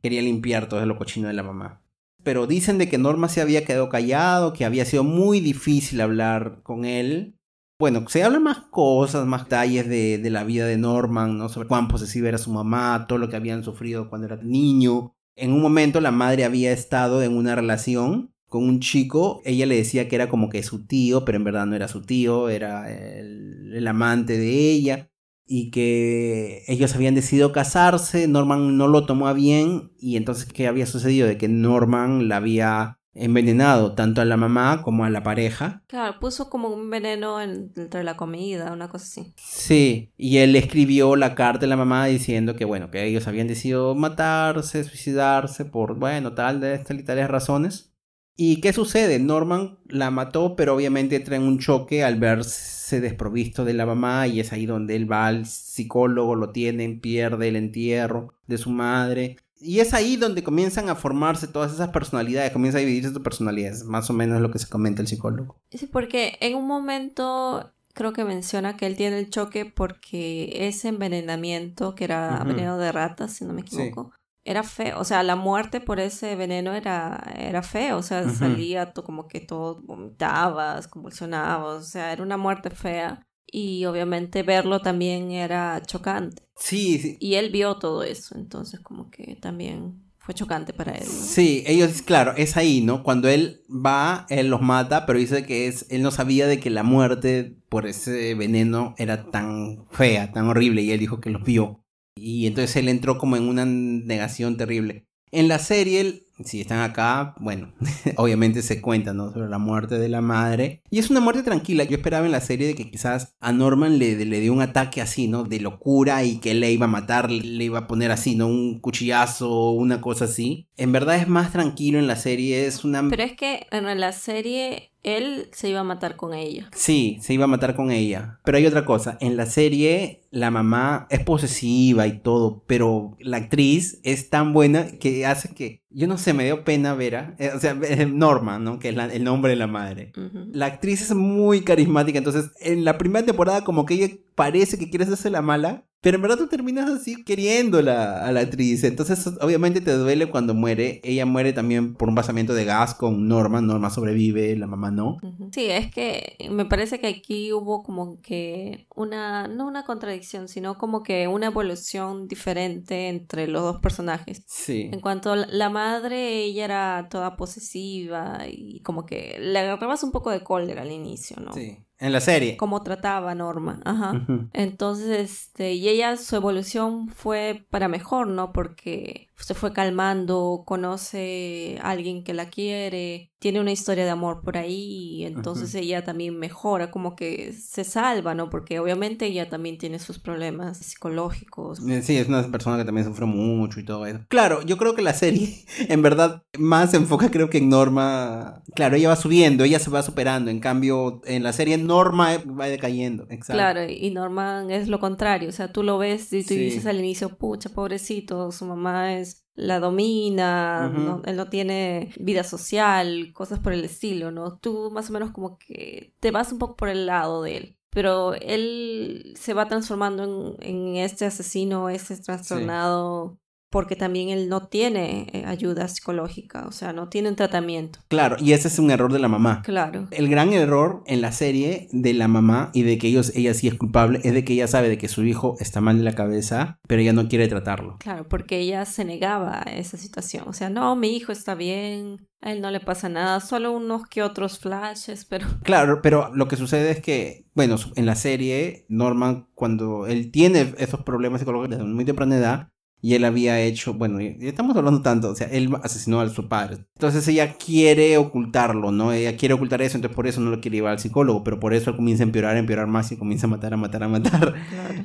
Quería limpiar todo lo cochino de la mamá pero dicen de que Norma se había quedado callado, que había sido muy difícil hablar con él. Bueno, se hablan más cosas, más detalles de, la vida de Norman, ¿no? Sobre cuán posesiva era su mamá, todo lo que habían sufrido cuando era niño. En un momento la madre había estado en una relación con un chico, ella le decía que era como que su tío, pero en verdad no era su tío, era el amante de ella y que ellos habían decidido casarse, Norman no lo tomó a bien y entonces ¿qué había sucedido? De que Norman la había envenenado tanto a la mamá como a la pareja. Claro, puso como un veneno dentro de la comida, una cosa así. Sí, y él escribió la carta a la mamá diciendo que bueno, que ellos habían decidido matarse, suicidarse por, bueno, tal de estas y tales razones. ¿Y qué sucede? Norman la mató, pero obviamente entra en un choque al verse desprovisto de la mamá y es ahí donde él va al psicólogo, lo tienen, pierde el entierro de su madre. Y es ahí donde comienzan a formarse todas esas personalidades, comienza a dividirse sus personalidades, más o menos es lo que se comenta el psicólogo. Sí, porque en un momento creo que menciona que él tiene el choque porque ese envenenamiento, que era veneno de ratas, si no me equivoco, era feo, o sea, la muerte por ese veneno era, era feo, o sea, salía como que todo vomitabas, convulsionabas, o sea, era una muerte fea y obviamente verlo también era chocante. Sí, sí. Y él vio todo eso, entonces como que también fue chocante para él. Sí, ellos, claro, es ahí, ¿no? Cuando él va, él los mata, pero dice que es, él no sabía de que la muerte por ese veneno era tan fea, tan horrible, y él dijo que los vio. Y entonces él entró como en una negación terrible. En la serie, si están acá, bueno, obviamente se cuenta, ¿no? Sobre la muerte de la madre. Y es una muerte tranquila. Yo esperaba en la serie de que quizás a Norman le, le dio un ataque así, ¿no? De locura y que le iba a matar, le iba a poner así, ¿no? Un cuchillazo o una cosa así. En verdad es más tranquilo en la serie, es una... Pero es que en la serie él se iba a matar con ella. Sí, se iba a matar con ella. Pero hay otra cosa, en la serie la mamá es posesiva y todo, pero la actriz es tan buena que hace que, yo no sé, me dio pena ver, eh, o sea, Norma, ¿no? Que es el nombre de la madre. La actriz es muy carismática, entonces en la primera temporada como que ella parece que quiere hacerse la mala, pero en verdad tú terminas así queriéndola a la actriz. Entonces, obviamente te duele cuando muere. Ella muere también por un basamiento de gas con Norma. Norma sobrevive, la mamá no. Sí, es que me parece que aquí hubo como que una, no una contradicción, sino como que una evolución diferente entre los dos personajes. Sí. En cuanto a la madre, ella era toda posesiva y como que le agarrabas un poco de cólera al inicio, ¿no? Sí. En la serie. Como trataba Norma, ajá. Entonces, este, y ella, su evolución fue para mejor, ¿no? Porque se fue calmando, conoce a alguien que la quiere, tiene una historia de amor por ahí, y entonces ella también mejora, como que se salva, ¿no? Porque obviamente ella también tiene sus problemas psicológicos. Eh, sí, es una persona que también sufre mucho y todo eso. Claro, yo creo que la serie en verdad más se enfoca creo que en Norma. Claro, ella va subiendo, ella se va superando, en cambio en la serie Norma va decayendo. Exacto. Claro, y Norma es lo contrario, o sea, tú lo ves y tú dices al inicio, pucha, pobrecito, su mamá es la domina, él no tiene vida social, cosas por el estilo, ¿no? Tú más o menos como que te vas un poco por el lado de él. Pero él se va transformando en, este asesino, este trastornado porque también él no tiene eh, ayuda psicológica, o sea, no tiene un tratamiento. Claro, y ese es un error de la mamá. Claro. El gran error en la serie de la mamá y de que ellos, ella sí es culpable es de que ella sabe de que su hijo está mal de la cabeza, pero ella no quiere tratarlo. Claro, porque ella se negaba a esa situación. O sea, no, mi hijo está bien, a él no le pasa nada, solo unos que otros flashes, pero... Claro, pero lo que sucede es que, bueno, en la serie, Norman, cuando él tiene esos problemas psicológicos desde muy temprana edad, y él había hecho, bueno, estamos hablando tanto, o sea, él asesinó a su padre. Entonces ella quiere ocultarlo, ¿no? Ella quiere ocultar eso, entonces por eso no lo quiere llevar al psicólogo, pero por eso él comienza a empeorar, a empeorar más y comienza a matar, a matar, a matar. Claro.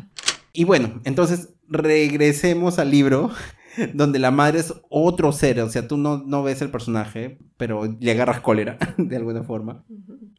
Y bueno, entonces regresemos al libro donde la madre es otro ser, o sea, tú no, no ves el personaje, pero le agarras cólera de alguna forma.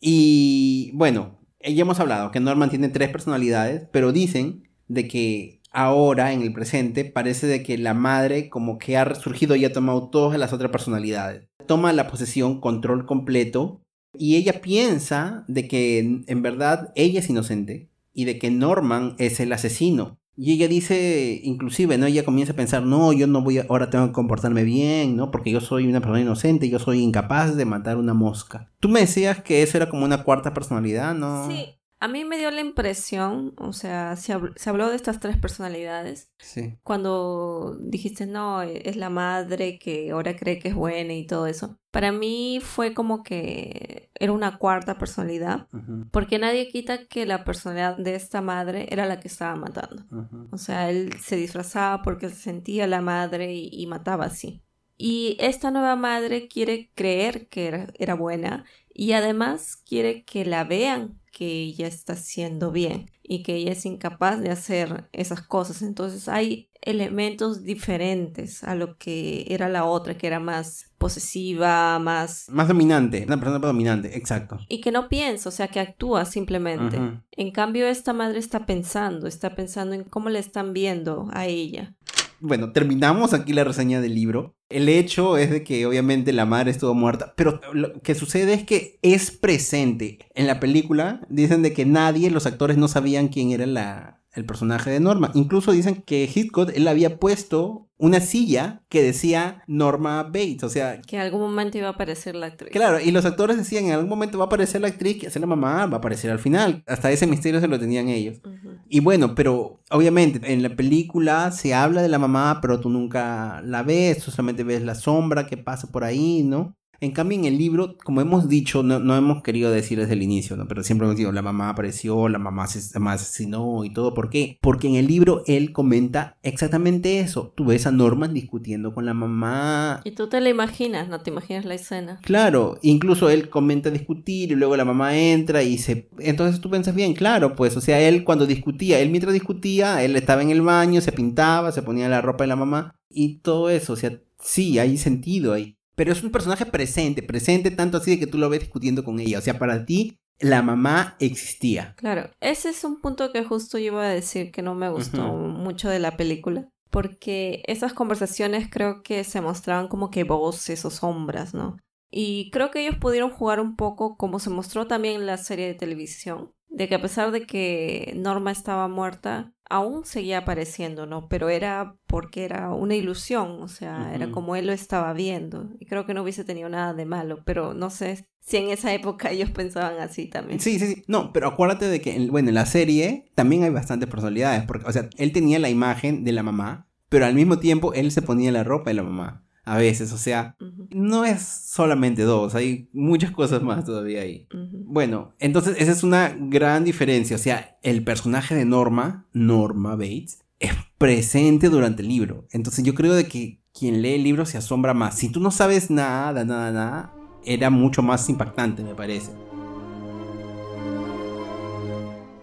Y bueno, ya hemos hablado que Norman tiene tres personalidades, pero dicen de que ahora, en el presente, parece de que la madre como que ha resurgido y ha tomado todas las otras personalidades. Toma la posesión, control completo, y ella piensa de que en verdad ella es inocente y de que Norman es el asesino. Y ella dice, inclusive, ¿no? Ella comienza a pensar, no, yo no voy a, ahora tengo que comportarme bien, ¿no? Porque yo soy una persona inocente, yo soy incapaz de matar una mosca. Tú me decías que eso era como una cuarta personalidad, ¿no? Sí, a mí me dio la impresión, o sea, se, habló de estas tres personalidades. Sí. Cuando dijiste, no, e, es la madre que ahora cree que es buena y todo eso. Para mí fue como que era una cuarta personalidad, porque nadie quita que la personalidad de esta madre era la que estaba matando. O sea, él se disfrazaba porque se sentía la madre y, mataba así. Y esta nueva madre quiere creer que era, era buena y además quiere que la vean que ella está haciendo bien y que ella es incapaz de hacer esas cosas. Entonces hay elementos diferentes a lo que era la otra, que era más posesiva, más... Más dominante, una persona dominante, exacto. Y que no piensa, o sea, que actúa simplemente. En cambio, esta madre está pensando, está pensando en cómo le están viendo a ella bueno, terminamos aquí la reseña del libro. El hecho es de que obviamente la madre estuvo muerta, pero lo que sucede es que es presente. En la película dicen de que nadie, los actores no sabían quién era la, el personaje de Norma. Incluso dicen que Hitchcock él había puesto una silla que decía Norma Bates, o sea... Que en algún momento iba a aparecer la actriz. Claro, y los actores decían, en algún momento va a aparecer la actriz, que hace la mamá, va a aparecer al final. Hasta ese misterio se lo tenían ellos. Y bueno, pero obviamente en la película se habla de la mamá, pero tú nunca la ves, tú solamente ves la sombra que pasa por ahí, ¿no? En cambio, en el libro, como hemos dicho, no, hemos querido decir desde el inicio, ¿no? Pero siempre hemos dicho, la mamá apareció, la mamá se asesinó y todo. ¿Por qué? Porque en el libro él comenta exactamente eso. Tú ves a Norman discutiendo con la mamá. Y tú te la imaginas, no te imaginas la escena. Claro, incluso él comenta discutir y luego la mamá entra y se... Entonces tú piensas bien, claro, pues, o sea, él cuando discutía, él mientras discutía, él estaba en el baño, se pintaba, se ponía la ropa de la mamá y todo eso, o sea, sí, hay sentido ahí. Pero es un personaje presente, presente tanto así de que tú lo ves discutiendo con ella. O sea, para ti la mamá existía. Claro, ese es un punto que justo yo iba a decir que no me gustó mucho de la película. Porque esas conversaciones creo que se mostraban como que voces o sombras, ¿no? Y creo que ellos pudieron jugar un poco como se mostró también en la serie de televisión, de que a pesar de que Norma estaba muerta, aún seguía apareciendo, ¿no? Pero era porque era una ilusión, o sea, era como él lo estaba viendo. Y creo que no hubiese tenido nada de malo, pero no sé si en esa época ellos pensaban así también. Sí, sí, sí. No, pero acuérdate de que, bueno, en la serie también hay bastantes personalidades, porque, o sea, él tenía la imagen de la mamá, pero al mismo tiempo él se ponía la ropa de la mamá a veces, o sea, no es solamente dos, hay muchas cosas más todavía ahí. Bueno, entonces esa es una gran diferencia, o sea, el personaje de Norma, Norma Bates, es presente durante el libro, entonces yo creo de que quien lee el libro se asombra más. Si tú no sabes nada, nada, nada, era mucho más impactante, me parece.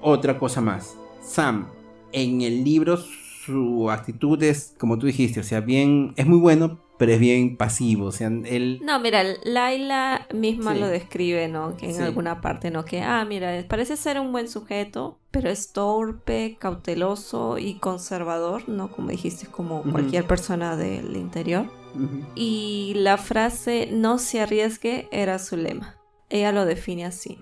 Otra cosa más, Sam, en el libro su actitud es, como tú dijiste, o sea, bien, es muy bueno, pero es bien pasivo, o sea, él... No, mira, Laila misma lo describe, ¿no? Que en alguna parte, ¿no? Que, ah, mira, parece ser un buen sujeto, pero es torpe, cauteloso y conservador, ¿no? Como dijiste, como cualquier persona del interior. Y la frase, no se arriesgue, era su lema. Ella lo define así.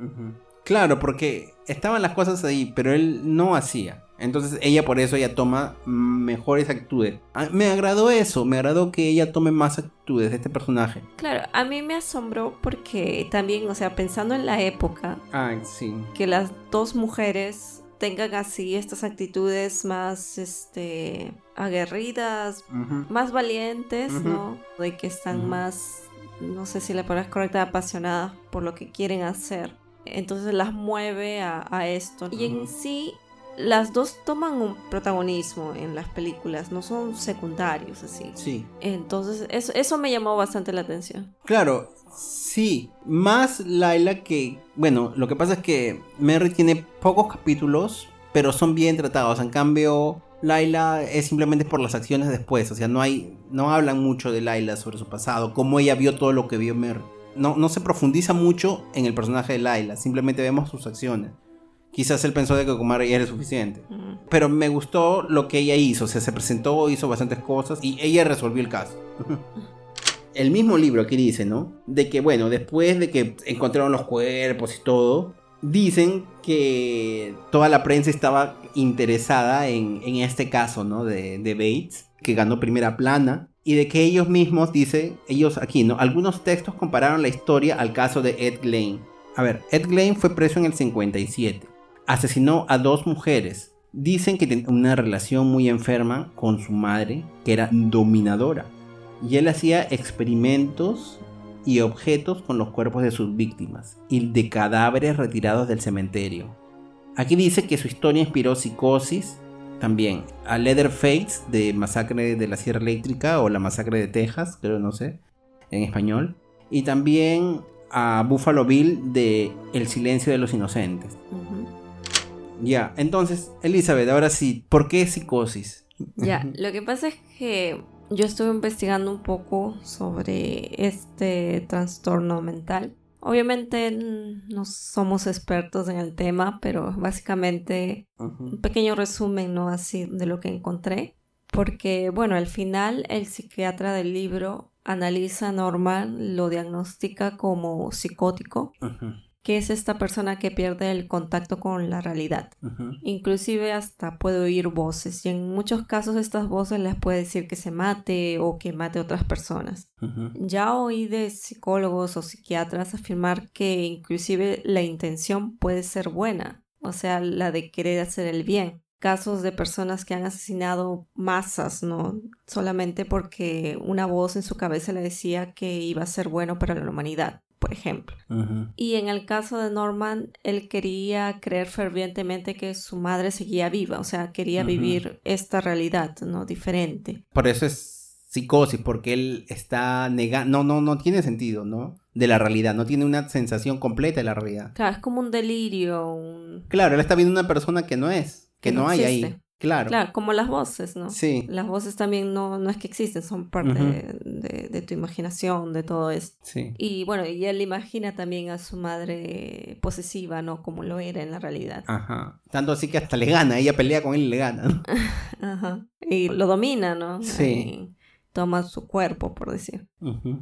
Claro, porque estaban las cosas ahí, pero él no hacía. Entonces ella por eso ella toma mejores actitudes. Ah, me agradó eso, me agradó que ella tome más actitudes de este personaje. Claro, a mí me asombró porque también, o sea, pensando en la época, Ay, sí. que las dos mujeres tengan así estas actitudes más este aguerridas, más valientes. ¿no? De que están más, no sé si la palabra es correcta, apasionadas por lo que quieren hacer. Entonces las mueve a, a esto. Y en sí, las dos toman un protagonismo en las películas, no son secundarios así. Sí. Entonces, eso, eso me llamó bastante la atención. Claro, sí. Más Laila que. Bueno, lo que pasa es que Merry tiene pocos capítulos, pero son bien tratados. En cambio, Laila es simplemente por las acciones después. O sea, no hay. No hablan mucho de Laila sobre su pasado, cómo ella vio todo lo que vio Merry. No, no se profundiza mucho en el personaje de Laila, simplemente vemos sus acciones. Quizás él pensó de que Merry ya era suficiente. Mm. Pero me gustó lo que ella hizo. O sea, se presentó, hizo bastantes cosas y ella resolvió el caso. el mismo libro aquí dice, ¿no? De que, bueno, después de que encontraron los cuerpos y todo, dicen que toda la prensa estaba interesada en, en este caso, ¿no? De, de Bates, que ganó primera plana. Y de que ellos mismos, dice, ellos aquí, ¿no? Algunos textos compararon la historia al caso de Ed Glane. A ver, Ed Glane fue preso en el 57 asesinó a dos mujeres. Dicen que tenía una relación muy enferma con su madre, que era dominadora. Y él hacía experimentos y objetos con los cuerpos de sus víctimas y de cadáveres retirados del cementerio. Aquí dice que su historia inspiró psicosis, también a Leatherface de Masacre de la Sierra Eléctrica o la Masacre de Texas, creo no sé, en español, y también a Buffalo Bill de El silencio de los inocentes. Ya, entonces, Elizabeth, ahora sí, ¿por qué psicosis? Ya, lo que pasa es que yo estuve investigando un poco sobre este trastorno mental. Obviamente no somos expertos en el tema, pero básicamente un pequeño resumen, ¿no? Así de lo que encontré. Porque, bueno, al final el psiquiatra del libro analiza a Norman, lo diagnostica como psicótico, Ujú, que es esta persona que pierde el contacto con la realidad. Inclusive hasta puede oír voces y en muchos casos estas voces les puede decir que se mate o que mate a otras personas. Ya oí de psicólogos o psiquiatras afirmar que inclusive la intención puede ser buena, o sea, la de querer hacer el bien. Casos de personas que han asesinado masas, ¿no? Solamente porque una voz en su cabeza le decía que iba a ser bueno para la humanidad, por ejemplo. Y en el caso de Norman, él quería creer fervientemente que su madre seguía viva, o sea, quería vivir esta realidad, ¿no? Diferente. Por eso es psicosis, porque él está negando, no, no, no tiene sentido, ¿no? De la realidad, no tiene una sensación completa de la realidad. Claro, es como un delirio, un... Claro, él está viendo una persona que no es, que, Que no, no hay ahí. Claro. Claro, como las voces, ¿no? Sí. Las voces también no, no es que existen, son parte de, de- de tu imaginación, de todo esto. Sí. Y bueno, y él imagina también a su madre posesiva, ¿no? Como lo era en la realidad. Ajá. Tanto así que hasta le gana, ella pelea con él y le gana. ¿no? Ajá. Y lo domina, ¿no? Sí. Ahí toma su cuerpo, por decir.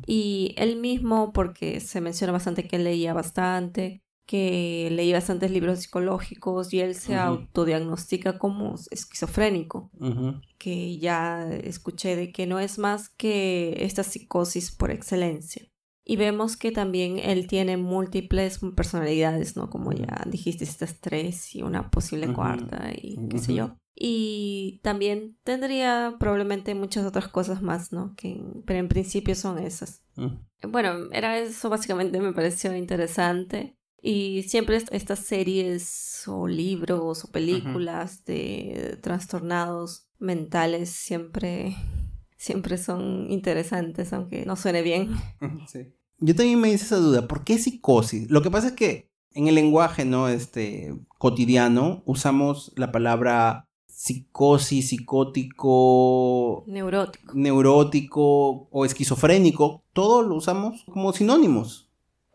Y él mismo, porque se menciona bastante que él leía bastante, que leía bastantes libros psicológicos y él se Ujú. autodiagnostica como esquizofrénico, ujú, que ya escuché de que no es más que esta psicosis por excelencia. Y vemos que también él tiene múltiples personalidades, ¿no? Como ya dijiste, estas tres y una posible Ujú. cuarta y qué sé yo. Y también tendría probablemente muchas otras cosas más, ¿no? Que, pero en principio son esas. Bueno, era eso básicamente me pareció interesante. Y siempre est- estas series o libros o películas de trastornados mentales siempre, siempre son interesantes, aunque no suene bien. Sí. Yo también me hice esa duda, ¿por qué psicosis? Lo que pasa es que en el lenguaje no este cotidiano usamos la palabra psicosis, psicótico, Neurótico. neurótico o esquizofrénico, todo lo usamos como sinónimos.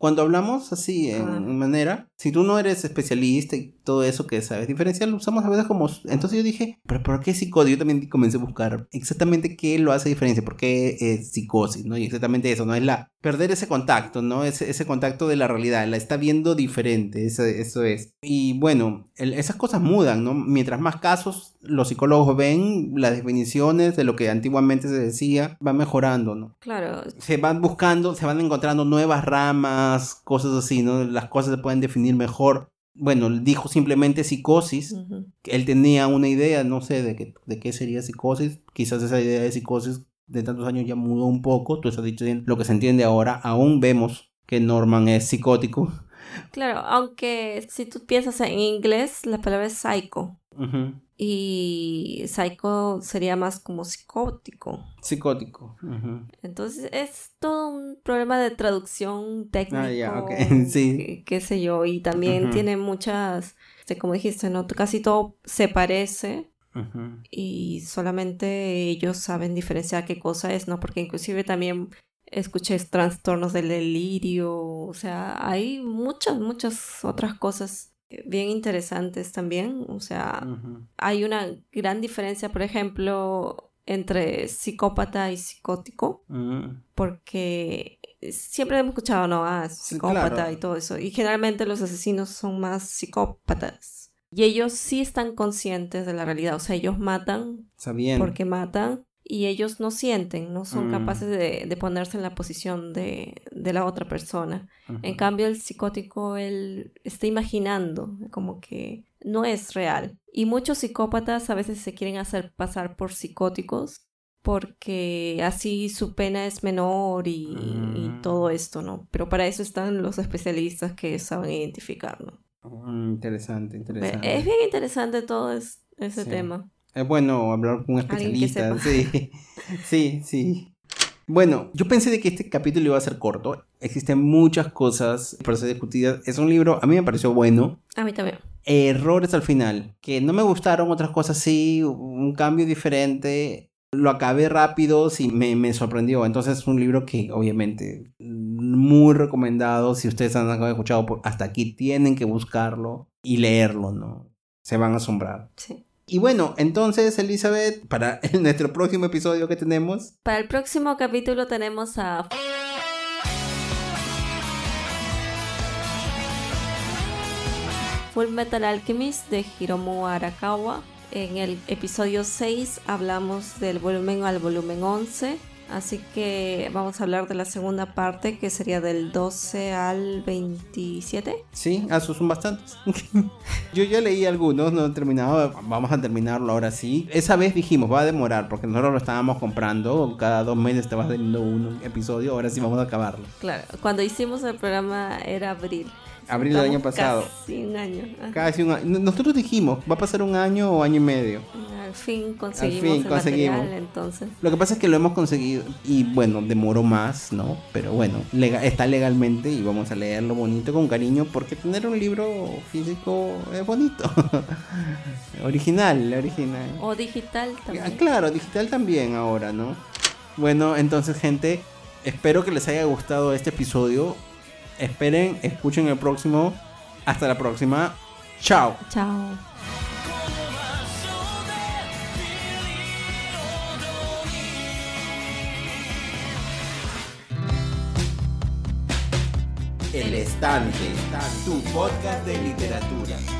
Cuando hablamos así en manera, si tú no eres especialista y todo eso que sabes diferenciar, lo usamos a veces como... Entonces yo dije, pero ¿por qué psicosis? Yo también comencé a buscar exactamente qué lo hace diferencia, por qué es psicosis, ¿no? Y exactamente eso, ¿no? Es la... Perder ese contacto, ¿no? Ese, ese contacto de la realidad, la está viendo diferente, eso, eso es. Y bueno, esas cosas mudan, ¿no? Mientras más casos los psicólogos ven, las definiciones de lo que antiguamente se decía van mejorando, ¿no? Claro. Se van buscando, se van encontrando nuevas ramas, cosas así, ¿no? Las cosas se pueden definir mejor. Bueno, dijo simplemente psicosis. Él tenía una idea, no sé, de, qué, de qué sería psicosis. Quizás esa idea de psicosis de tantos años ya mudó un poco. Tú estás dicho lo que se entiende ahora. Aún vemos que Norman es psicótico. Claro, aunque si tú piensas en inglés, la palabra es psycho. Y psycho sería más como psicótico. Psicótico. Entonces es todo un problema de traducción técnica. Ah, sí. Qué, sé yo. Y también tiene muchas, este, como dijiste, ¿no? Casi todo se parece. Y solamente ellos saben diferenciar qué cosa es, ¿no? Porque inclusive también escuché trastornos del delirio, o sea, hay muchas, muchas otras cosas bien interesantes también, o sea, hay una gran diferencia, por ejemplo, entre psicópata y psicótico, mm. porque siempre hemos escuchado, ¿no? Ah, psicópata y todo eso, y generalmente los asesinos son más psicópatas. Y ellos sí están conscientes de la realidad, o sea, ellos matan porque matan y ellos no sienten, no son mm. capaces de, ponerse en la posición de, la otra persona. En cambio, el psicótico, él está imaginando, como que no es real. Y muchos psicópatas a veces se quieren hacer pasar por psicóticos porque así su pena es menor y, mm. todo esto, ¿no? Pero para eso están los especialistas que saben identificarlo. Mm, interesante, interesante. Es bien interesante todo ese tema. Es bueno hablar con un especialista. Sí, sí, sí. Bueno, yo pensé de que este capítulo iba a ser corto. Existen muchas cosas para ser discutidas. Es un libro, a mí me pareció bueno. A mí también. Errores al final, que no me gustaron, otras cosas sí, un cambio diferente. Lo acabé rápido, sí, me, me sorprendió. Entonces es un libro que obviamente muy recomendado. Si ustedes han escuchado hasta aquí, tienen que buscarlo y leerlo, ¿no? Se van a asombrar. Sí. Y bueno, entonces, Elizabeth, para nuestro próximo episodio que tenemos. Para el próximo capítulo tenemos a. Full Metal Alchemist de Hiromu Arakawa. En el episodio 6 hablamos del volumen al volumen 11 Así que vamos a hablar de la segunda parte, que sería del 12 al 27. Sí, esos son bastantes. Yo ya leí algunos, no he terminado. Vamos a terminarlo ahora sí. Esa vez dijimos, va a demorar, porque nosotros lo estábamos comprando. Cada dos meses te vas teniendo un episodio. Ahora sí vamos a acabarlo. Claro, cuando hicimos el programa era abril. Abril del año pasado. Casi un año. Casi un año. Nosotros dijimos, va a pasar un año o año y medio. Al fin conseguimos. Al fin conseguimos. entonces. Lo que pasa es que lo hemos conseguido y bueno, demoró más, ¿no? Pero bueno, está legalmente y vamos a leerlo bonito con cariño porque tener un libro físico es bonito. original, original. O digital también. Ah, claro, digital también ahora, ¿no? Bueno, entonces gente, espero que les haya gustado este episodio esperen, escuchen el próximo. Hasta la próxima. Chao. Chao. El Estante, tu podcast de literatura.